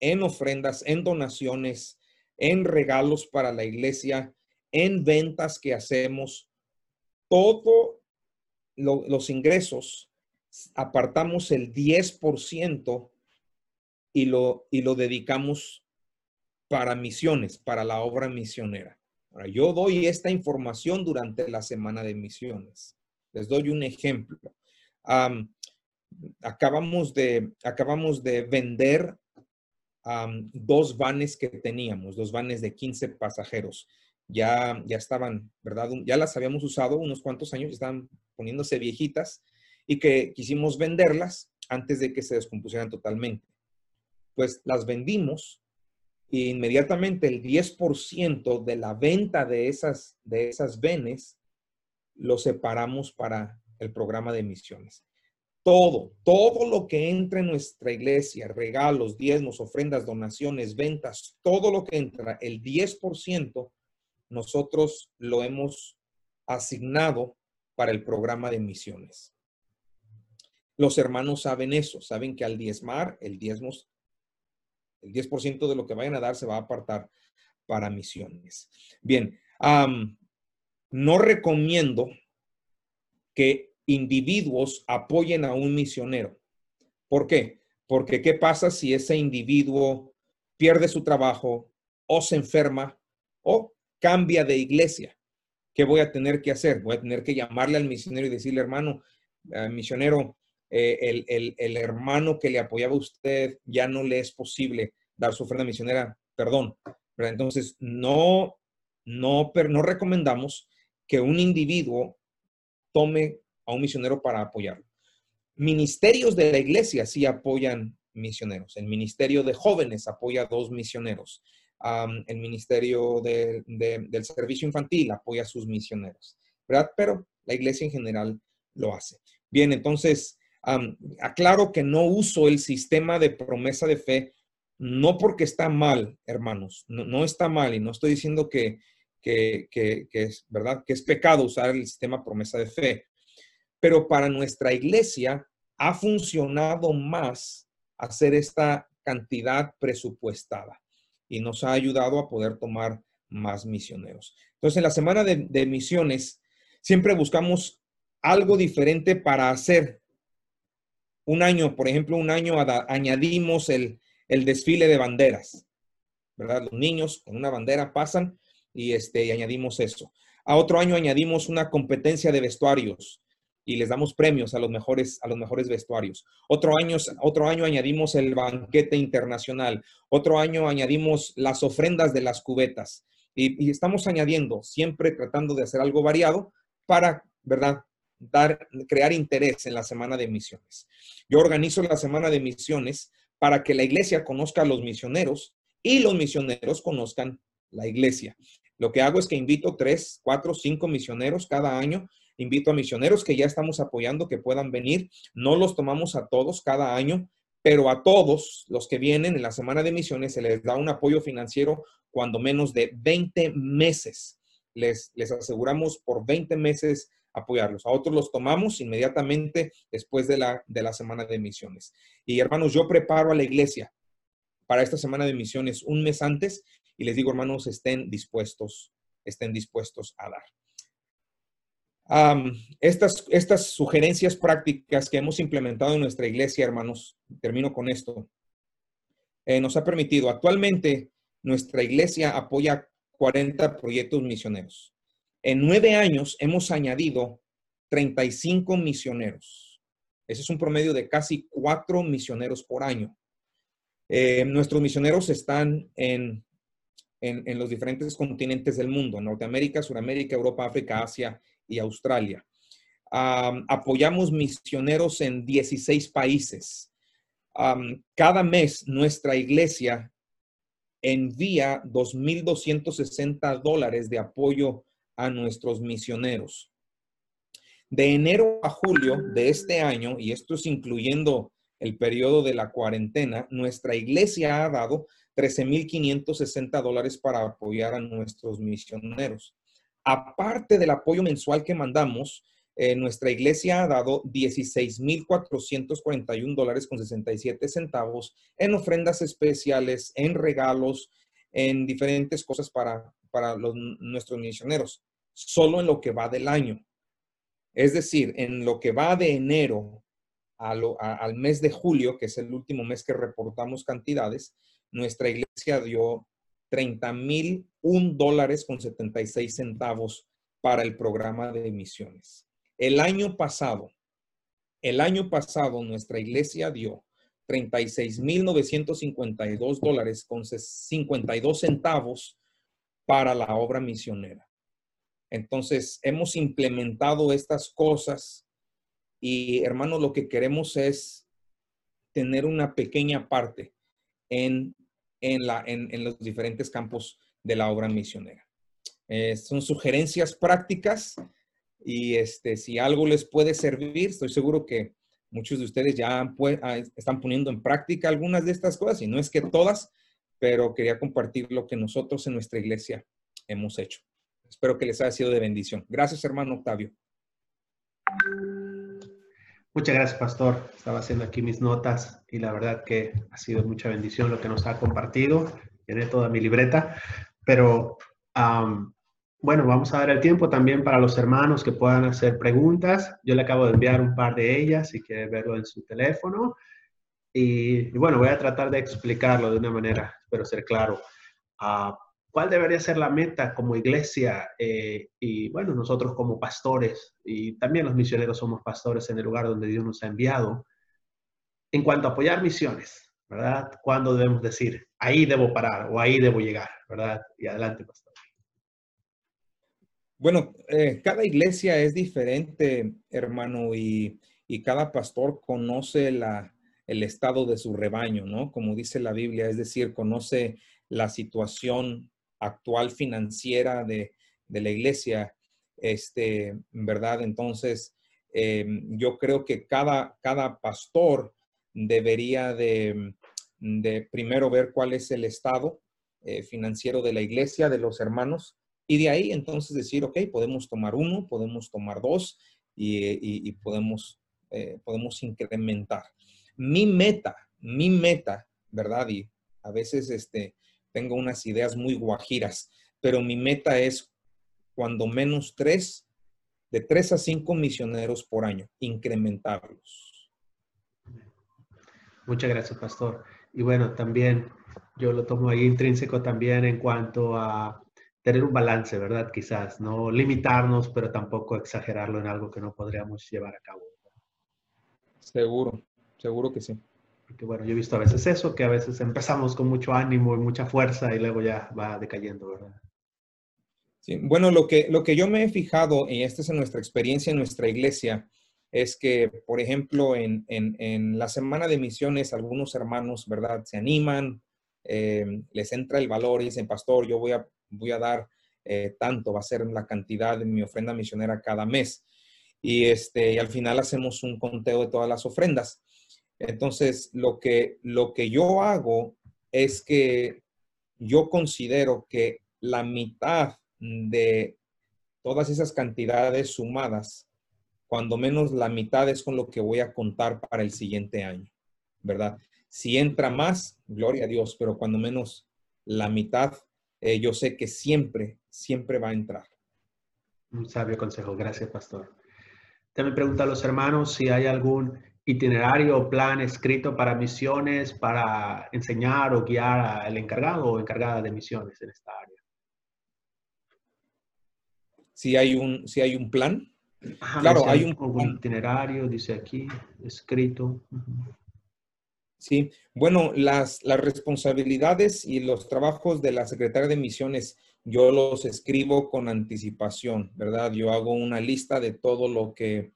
en ofrendas, en donaciones, en regalos para la iglesia, en ventas que hacemos, todos los ingresos apartamos el 10% y lo, y lo dedicamos para misiones, para la obra misionera. Ahora, yo doy esta información durante la semana de misiones. Les doy un ejemplo. acabamos, de, acabamos de vender dos vanes que teníamos, dos vanes de 15 pasajeros. Ya, ya estaban, ¿verdad? Ya las habíamos usado unos cuantos años, estaban poniéndose viejitas y que quisimos venderlas antes de que se descompusieran totalmente. Pues las vendimos e inmediatamente el 10% de la venta de esas, de esas venes lo separamos para el programa de misiones. Todo, todo lo que entra en nuestra iglesia, regalos, diezmos, ofrendas, donaciones, ventas, todo lo que entra, el 10%, nosotros lo hemos asignado para el programa de misiones. Los hermanos saben eso, saben que al diezmar, el diezmo, el 10% de lo que vayan a dar se va a apartar para misiones. Bien, no recomiendo que individuos apoyen a un misionero. ¿Por qué? Porque ¿qué pasa si ese individuo pierde su trabajo o se enferma o cambia de iglesia? ¿Qué voy a tener que hacer? Voy a tener que llamarle al misionero y decirle, hermano, eh, misionero, eh, el, hermano que le apoyaba a usted ya no le es posible dar su ofrenda misionera, perdón. Entonces, no, no, pero no recomendamos que un individuo tome a un misionero para apoyarlo. Ministerios de la iglesia sí apoyan misioneros. El ministerio de jóvenes apoya a dos misioneros. el ministerio del servicio infantil apoya a sus misioneros, ¿verdad? Pero la iglesia en general lo hace. Bien, entonces, aclaro que no uso el sistema de promesa de fe, no porque está mal, hermanos, no, está mal y no estoy diciendo que, que, es verdad, que es pecado usar el sistema promesa de fe pero para nuestra iglesia ha funcionado más hacer esta cantidad presupuestada y nos ha ayudado a poder tomar más misioneros. Entonces, en la semana de, misiones, siempre buscamos algo diferente para hacer. Un año, por ejemplo, un año añadimos el, el desfile de banderas, ¿verdad? Los niños con una bandera pasan y, este, y añadimos eso. A otro año añadimos una competencia de vestuarios y les damos premios a los mejores, a los mejores vestuarios. Otro año, otro año añadimos el banquete internacional. Otro año añadimos las ofrendas de las cubetas. Y, estamos añadiendo, siempre tratando de hacer algo variado para, ¿verdad? Dar, crear interés en la semana de misiones. Yo organizo la semana de misiones para que la iglesia conozca a los misioneros y los misioneros conozcan la iglesia. Lo que hago es que invito tres, cuatro, cinco misioneros cada año Invito a misioneros que ya estamos apoyando que puedan venir. No los tomamos a todos cada año, pero a todos los que vienen en la semana de misiones se les da un apoyo financiero cuando menos de 20 meses. Les, les aseguramos por 20 meses apoyarlos. A otros los tomamos inmediatamente después de la, de la semana de misiones. Y hermanos, yo preparo a la iglesia para esta semana de misiones un mes antes y les digo, hermanos, estén dispuestos, estén dispuestos a dar estas, estas sugerencias prácticas que hemos implementado en nuestra iglesia, hermanos, termino con esto, eh, nos ha permitido, actualmente nuestra iglesia apoya 40 proyectos misioneros. En nueve años hemos añadido 35 misioneros. Ese es un promedio de casi cuatro misioneros por año. Eh, nuestros misioneros están en, en, en, los diferentes continentes del mundo, Norteamérica, Suramérica, Europa, África, Asia y Australia. apoyamos misioneros en 16 países. cada mes nuestra iglesia envía 2.260 dólares de apoyo a nuestros misioneros. De enero a julio de este año, y esto es incluyendo el periodo de la cuarentena, nuestra iglesia ha dado 13.560 dólares para apoyar a nuestros misioneros. Aparte del apoyo mensual que mandamos, eh, nuestra iglesia ha dado 16.441 dólares con 67 centavos en ofrendas especiales, en regalos, en diferentes cosas para, para nuestros misioneros, solo en lo que va del año. Es decir, en lo que va de enero al mes de julio, que es el último mes que reportamos cantidades, nuestra iglesia dio 30 mil un dólares con 76 centavos para el programa de emisiones. El año pasado, el año pasado nuestra iglesia dio 36 mil 952 dólares con 52 centavos para la obra misionera. Entonces, hemos implementado estas cosas y hermanos, lo que queremos es tener una pequeña parte en, en, los diferentes campos de la obra misionera. Eh, son sugerencias prácticas y este, si algo les puede servir, estoy seguro que muchos de ustedes ya ah, están poniendo en práctica algunas de estas cosas y no es que todas, pero quería compartir lo que nosotros en nuestra iglesia hemos hecho. Espero que les haya sido de bendición. Gracias, hermano Octavio. Muchas gracias, pastor. Estaba haciendo aquí mis notas y la verdad que ha sido mucha bendición lo que nos ha compartido. Tiene toda mi libreta, pero bueno, vamos a dar el tiempo también para los hermanos que puedan hacer preguntas. Yo le acabo de enviar un par de ellas, si quiere verlo en su teléfono. Y, bueno, voy a tratar de explicarlo de una manera, espero ser claro. Uh, ¿Cuál debería ser la meta como iglesia? Eh, y bueno, nosotros como pastores, y también los misioneros somos pastores en el lugar donde Dios nos ha enviado, en cuanto a apoyar misiones, ¿verdad? ¿Cuándo debemos decir, ahí debo parar o ahí debo llegar, ¿verdad? Y adelante, pastor. Bueno, eh, cada iglesia es diferente, hermano, y, y cada pastor conoce la, el estado de su rebaño, ¿no? Como dice la Biblia, es decir, conoce la situación actual financiera de, la iglesia, este, ¿verdad? Entonces, em, yo creo que cada, cada pastor debería de, primero ver cuál es el estado eh, financiero de la iglesia, de los hermanos, y de ahí entonces decir, ok, podemos tomar uno, podemos tomar dos y, podemos, eh, podemos incrementar. Mi meta, mi meta, ¿verdad? Y a veces este, tengo unas ideas muy guajiras, pero mi meta es cuando menos tres, de tres a cinco misioneros por año, incrementarlos. Muchas gracias, pastor. Y bueno, también yo lo tomo ahí intrínseco también en cuanto a tener un balance, ¿verdad? Quizás no limitarnos, pero tampoco exagerarlo en algo que no podríamos llevar a cabo. Seguro, seguro que sí. Porque bueno, yo he visto a veces eso, que a veces empezamos con mucho ánimo y mucha fuerza y luego ya va decayendo, ¿verdad? Sí, bueno, lo que, lo que yo me he fijado, y esta es nuestra experiencia en nuestra iglesia, es que, por ejemplo, en, la semana de misiones, algunos hermanos, ¿verdad? Se animan, eh, les entra el valor y dicen, pastor, yo voy a, voy a dar eh, tanto, va a ser la cantidad de mi ofrenda misionera cada mes. Y, este, y al final hacemos un conteo de todas las ofrendas. Entonces, lo que, lo que yo hago es que yo considero que la mitad de todas esas cantidades sumadas, cuando menos la mitad es con lo que voy a contar para el siguiente año, ¿verdad? Si entra más, gloria a Dios, pero cuando menos la mitad, eh, yo sé que siempre, siempre va a entrar. Un sabio consejo. Gracias, pastor. También pregunta a los hermanos si hay algún itinerario o plan escrito para misiones, para enseñar o guiar al encargado o encargada de misiones en esta área? Si hay un, si hay un plan. claro, hay un, itinerario, dice aquí, escrito. Sí, bueno, las, las responsabilidades y los trabajos de la secretaria de misiones, yo los escribo con anticipación, ¿verdad? Yo hago una lista de todo lo que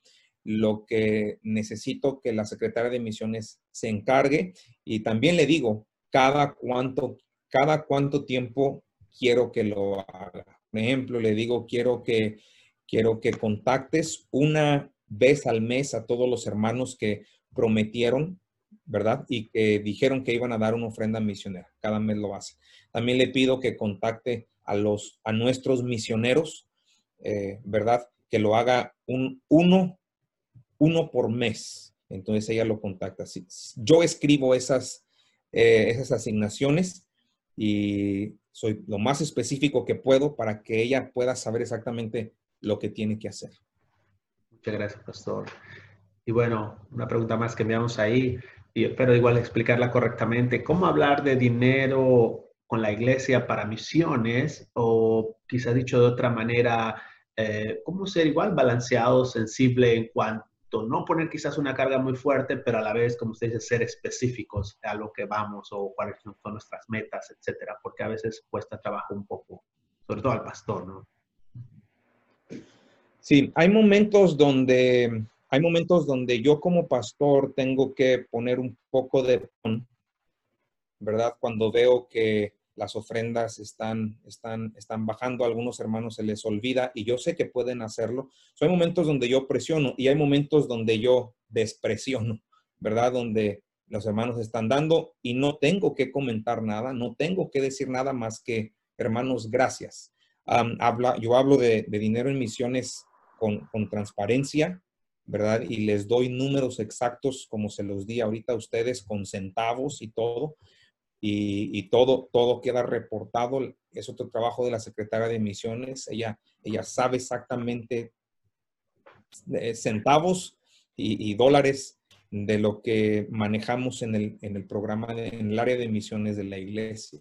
lo que necesito que la secretaria de misiones se encargue y también le digo cada cuánto, cada cuánto tiempo quiero que lo haga. Por ejemplo, le digo, quiero que, quiero que contactes una vez al mes a todos los hermanos que prometieron, ¿verdad? Y que dijeron que iban a dar una ofrenda misionera. Cada mes lo hace. También le pido que contacte a, los, a nuestros misioneros, eh, ¿verdad? Que lo haga un, uno uno por mes. Entonces ella lo contacta. Yo escribo esas, eh, esas asignaciones y soy lo más específico que puedo para que ella pueda saber exactamente lo que tiene que hacer. Muchas gracias, pastor. Y bueno, una pregunta más que veamos ahí, pero igual explicarla correctamente. ¿Cómo hablar de dinero con la iglesia para misiones? O quizá dicho de otra manera, eh, ¿cómo ser igual balanceado, sensible en cuanto no poner quizás una carga muy fuerte, pero a la vez, como usted dice, ser específicos a lo que vamos o cuáles son nuestras metas, etcétera, porque a veces cuesta trabajo un poco, sobre todo al pastor, ¿no? Sí, hay momentos donde hay momentos donde yo como pastor tengo que poner un poco de, ¿verdad? Cuando veo que las ofrendas están, están, están bajando, a algunos hermanos se les olvida y yo sé que pueden hacerlo. hay momentos donde yo presiono y hay momentos donde yo despresiono, ¿verdad? Donde los hermanos están dando y no tengo que comentar nada, no tengo que decir nada más que, hermanos, gracias. habla, yo hablo de, dinero en misiones con, con, transparencia, ¿verdad? Y les doy números exactos como se los di ahorita a ustedes con centavos y todo y, todo, todo queda reportado. Es otro trabajo de la secretaria de misiones. Ella, ella sabe exactamente eh, centavos y, dólares de lo que manejamos en el, en el programa, en el área de misiones de la iglesia.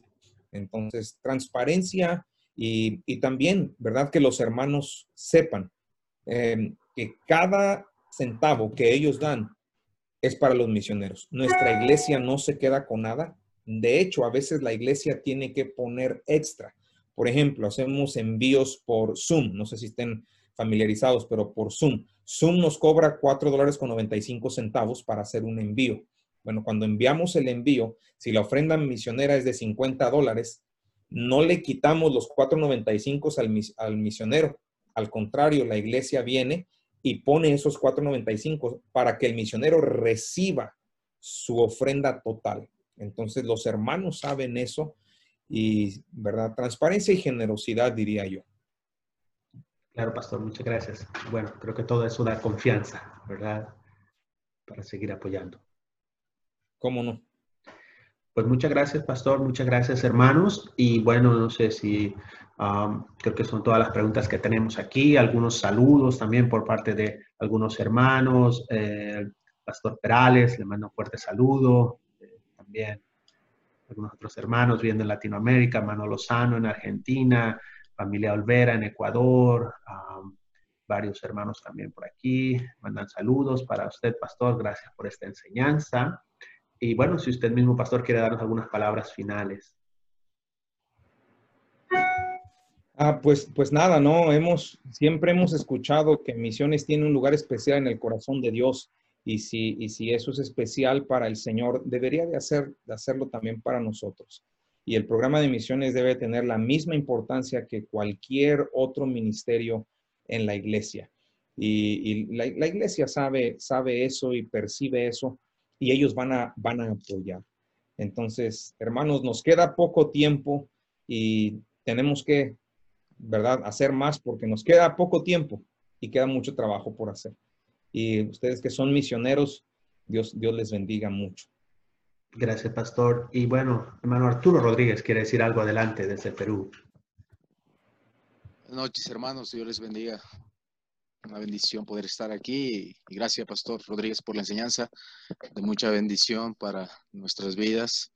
Entonces, transparencia y, y también, ¿verdad? Que los hermanos sepan em, que cada centavo que ellos dan es para los misioneros. Nuestra iglesia no se queda con nada, de hecho, a veces la iglesia tiene que poner extra. Por ejemplo, hacemos envíos por Zoom. No sé si estén familiarizados, pero por Zoom. Zoom nos cobra 4 dólares con 95 centavos para hacer un envío. Bueno, cuando enviamos el envío, si la ofrenda misionera es de 50 dólares, no le quitamos los 4.95 al, al misionero. Al contrario, la iglesia viene y pone esos 4.95 para que el misionero reciba su ofrenda total. Entonces los hermanos saben eso y, ¿verdad? Transparencia y generosidad, diría yo. Claro, pastor, muchas gracias. Bueno, creo que todo eso da confianza, ¿verdad? Para seguir apoyando. ¿Cómo no? Pues muchas gracias, pastor, muchas gracias, hermanos. Y bueno, no sé si um, creo que son todas las preguntas que tenemos aquí. Algunos saludos también por parte de algunos hermanos. Eh, pastor Perales, le mando un fuerte saludo también algunos otros hermanos viendo en Latinoamérica, Manolo Lozano en Argentina, familia Olvera en Ecuador, varios hermanos también por aquí, mandan saludos para usted, pastor, gracias por esta enseñanza. Y bueno, si usted mismo, pastor, quiere darnos algunas palabras finales. Ah, pues, pues nada, no, hemos, siempre hemos escuchado que Misiones tiene un lugar especial en el corazón de Dios y si, y si eso es especial para el Señor, debería de, hacer, de hacerlo también para nosotros. Y el programa de misiones debe tener la misma importancia que cualquier otro ministerio en la iglesia. Y, la, iglesia sabe, sabe eso y percibe eso y ellos van a, van a apoyar. Entonces, hermanos, nos queda poco tiempo y tenemos que, ¿verdad?, hacer más porque nos queda poco tiempo y queda mucho trabajo por hacer. Y ustedes que son misioneros, Dios, Dios les bendiga mucho. Gracias, pastor. Y bueno, hermano Arturo Rodríguez quiere decir algo adelante desde Perú. Buenas noches, hermanos. Dios les bendiga. Una bendición poder estar aquí. Y gracias, Pastor Rodríguez, por la enseñanza. De mucha bendición para nuestras vidas.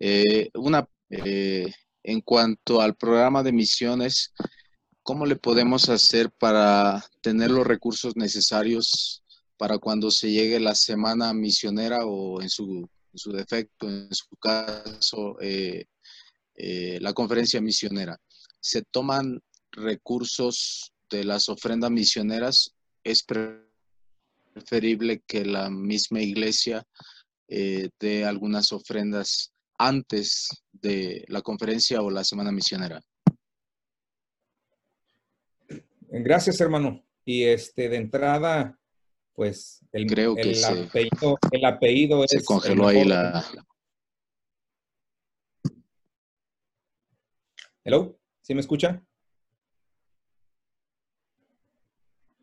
Eh, una, eh, en cuanto al programa de misiones, ¿cómo le podemos hacer para tener los recursos necesarios para cuando se llegue la semana misionera o en su, defecto, en su caso, eh, eh, la conferencia misionera? ¿Se toman recursos de las ofrendas misioneras? ¿Es preferible que la misma iglesia eh, dé algunas ofrendas antes de la conferencia o la semana misionera? Gracias, hermano. Y este, de entrada, pues el, Creo que el, apellido, el apellido se congeló ahí la. Hello, ¿sí me escucha?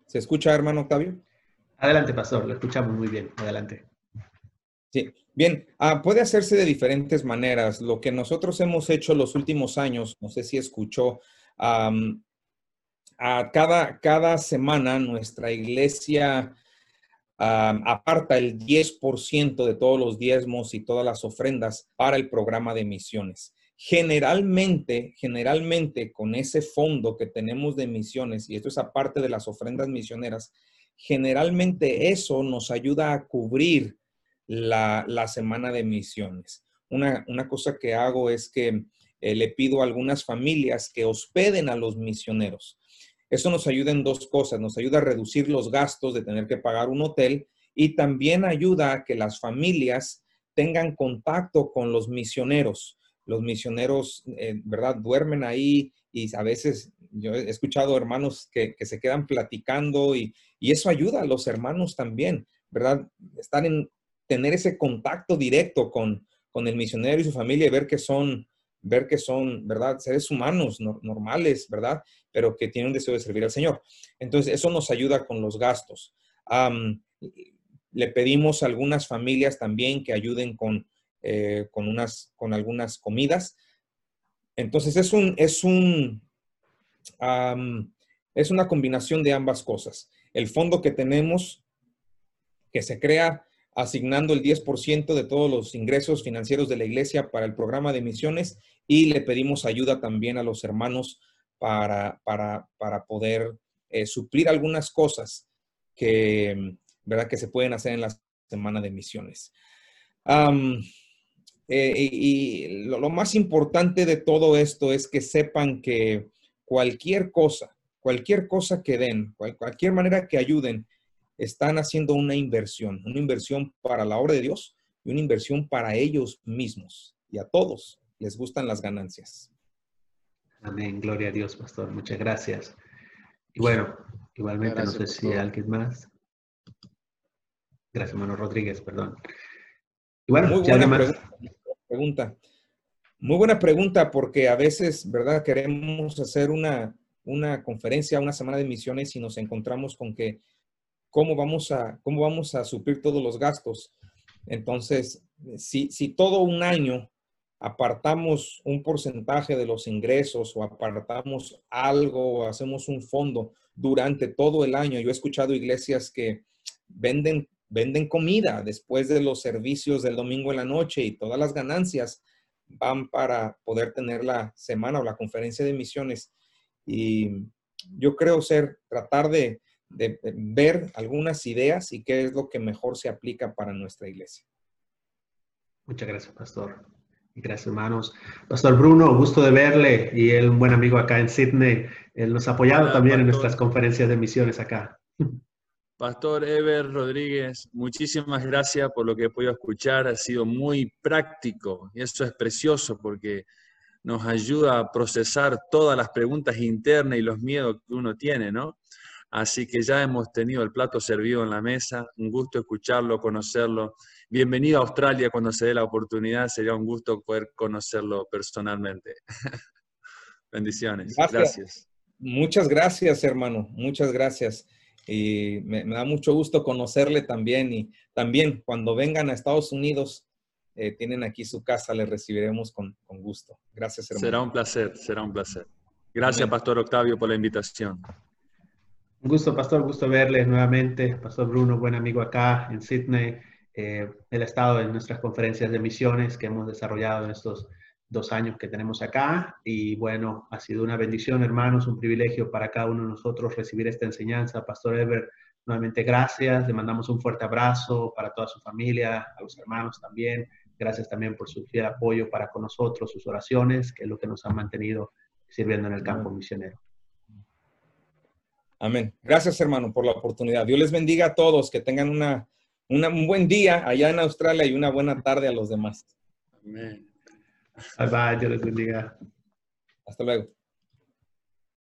¿Se escucha, hermano Octavio? Adelante, pastor, lo escuchamos muy bien. Adelante. Sí, bien, ah, puede hacerse de diferentes maneras. Lo que nosotros hemos hecho los últimos años, no sé si escuchó, cada, cada semana nuestra iglesia aparta el 10% de todos los diezmos y todas las ofrendas para el programa de misiones. Generalmente, generalmente con ese fondo que tenemos de misiones, y esto es aparte de las ofrendas misioneras, generalmente eso nos ayuda a cubrir la, semana de misiones. Una, cosa que hago es que eh, le pido a algunas familias que hospeden a los misioneros. Eso nos ayuda en dos cosas. Nos ayuda a reducir los gastos de tener que pagar un hotel y también ayuda a que las familias tengan contacto con los misioneros. Los misioneros, eh, ¿verdad? Duermen ahí y a veces yo he escuchado hermanos que, se quedan platicando y, y, eso ayuda a los hermanos también, ¿verdad? Estar en, tener ese contacto directo con, con el misionero y su familia y ver que son, ver que son, ¿verdad? Seres humanos normales, ¿verdad? Pero que tienen un deseo de servir al Señor. Entonces, eso nos ayuda con los gastos. le pedimos a algunas familias también que ayuden con, eh, con, unas, con algunas comidas. Entonces, es un, es un, es una combinación de ambas cosas. El fondo que tenemos, que se crea asignando el 10% de todos los ingresos financieros de la iglesia para el programa de misiones y le pedimos ayuda también a los hermanos para, para, poder eh, suplir algunas cosas que, ¿verdad? que se pueden hacer en la semana de misiones. Eh, y, lo, más importante de todo esto es que sepan que cualquier cosa, cualquier cosa que den, cualquier manera que ayuden, están haciendo una inversión, una inversión para la obra de Dios y una inversión para ellos mismos. Y a todos les gustan las ganancias. Amén, gloria a Dios, pastor. Muchas gracias. Y bueno, igualmente no sé si alguien más. Gracias, hermano Rodríguez, perdón. Y bueno, Muy buena pregunta. Muy buena pregunta porque a veces, ¿verdad? Queremos hacer una, una conferencia, una semana de misiones y nos encontramos con que cómo vamos a, cómo vamos a suplir todos los gastos. Entonces, si, si todo un año apartamos un porcentaje de los ingresos o apartamos algo o hacemos un fondo durante todo el año, yo he escuchado iglesias que venden, venden comida después de los servicios del domingo en la noche y todas las ganancias van para poder tener la semana o la conferencia de misiones. Y yo creo ser, tratar de, de ver algunas ideas y qué es lo que mejor se aplica para nuestra iglesia. Muchas gracias, pastor. Y gracias, hermanos. Pastor Bruno, gusto de verle y él, un buen amigo acá en Sydney. Él nos ha apoyado también en nuestras conferencias de misiones acá. Pastor Ever Rodríguez, muchísimas gracias por lo que he podido escuchar. Ha sido muy práctico y eso es precioso porque nos ayuda a procesar todas las preguntas internas y los miedos que uno tiene, ¿no? Así que ya hemos tenido el plato servido en la mesa, un gusto escucharlo, conocerlo. Bienvenido a Australia cuando se dé la oportunidad, sería un gusto poder conocerlo personalmente. Bendiciones. Gracias. Muchas gracias, hermano. Muchas gracias. Y me, da mucho gusto conocerle también. Y también cuando vengan a Estados Unidos, eh, tienen aquí su casa, le recibiremos con, gusto. Gracias, hermano. Será un placer, será un placer. Gracias, Pastor Octavio, por la invitación. Un gusto, Pastor, gusto verles nuevamente. Pastor Bruno, buen amigo acá en Sydney. Eh, él ha estado en nuestras conferencias de misiones que hemos desarrollado en estos dos años que tenemos acá. Y bueno, ha sido una bendición, hermanos, un privilegio para cada uno de nosotros recibir esta enseñanza. Pastor Ever, nuevamente gracias. Le mandamos un fuerte abrazo para toda su familia, a los hermanos también. Gracias también por su fiel apoyo para con nosotros, sus oraciones, que es lo que nos han mantenido sirviendo en el campo misionero. Amén. Gracias, hermano, por la oportunidad. Dios les bendiga a todos, que tengan una, un buen día allá en Australia y una buena tarde a los demás. Amén. Bye bye, Dios les bendiga. Hasta luego.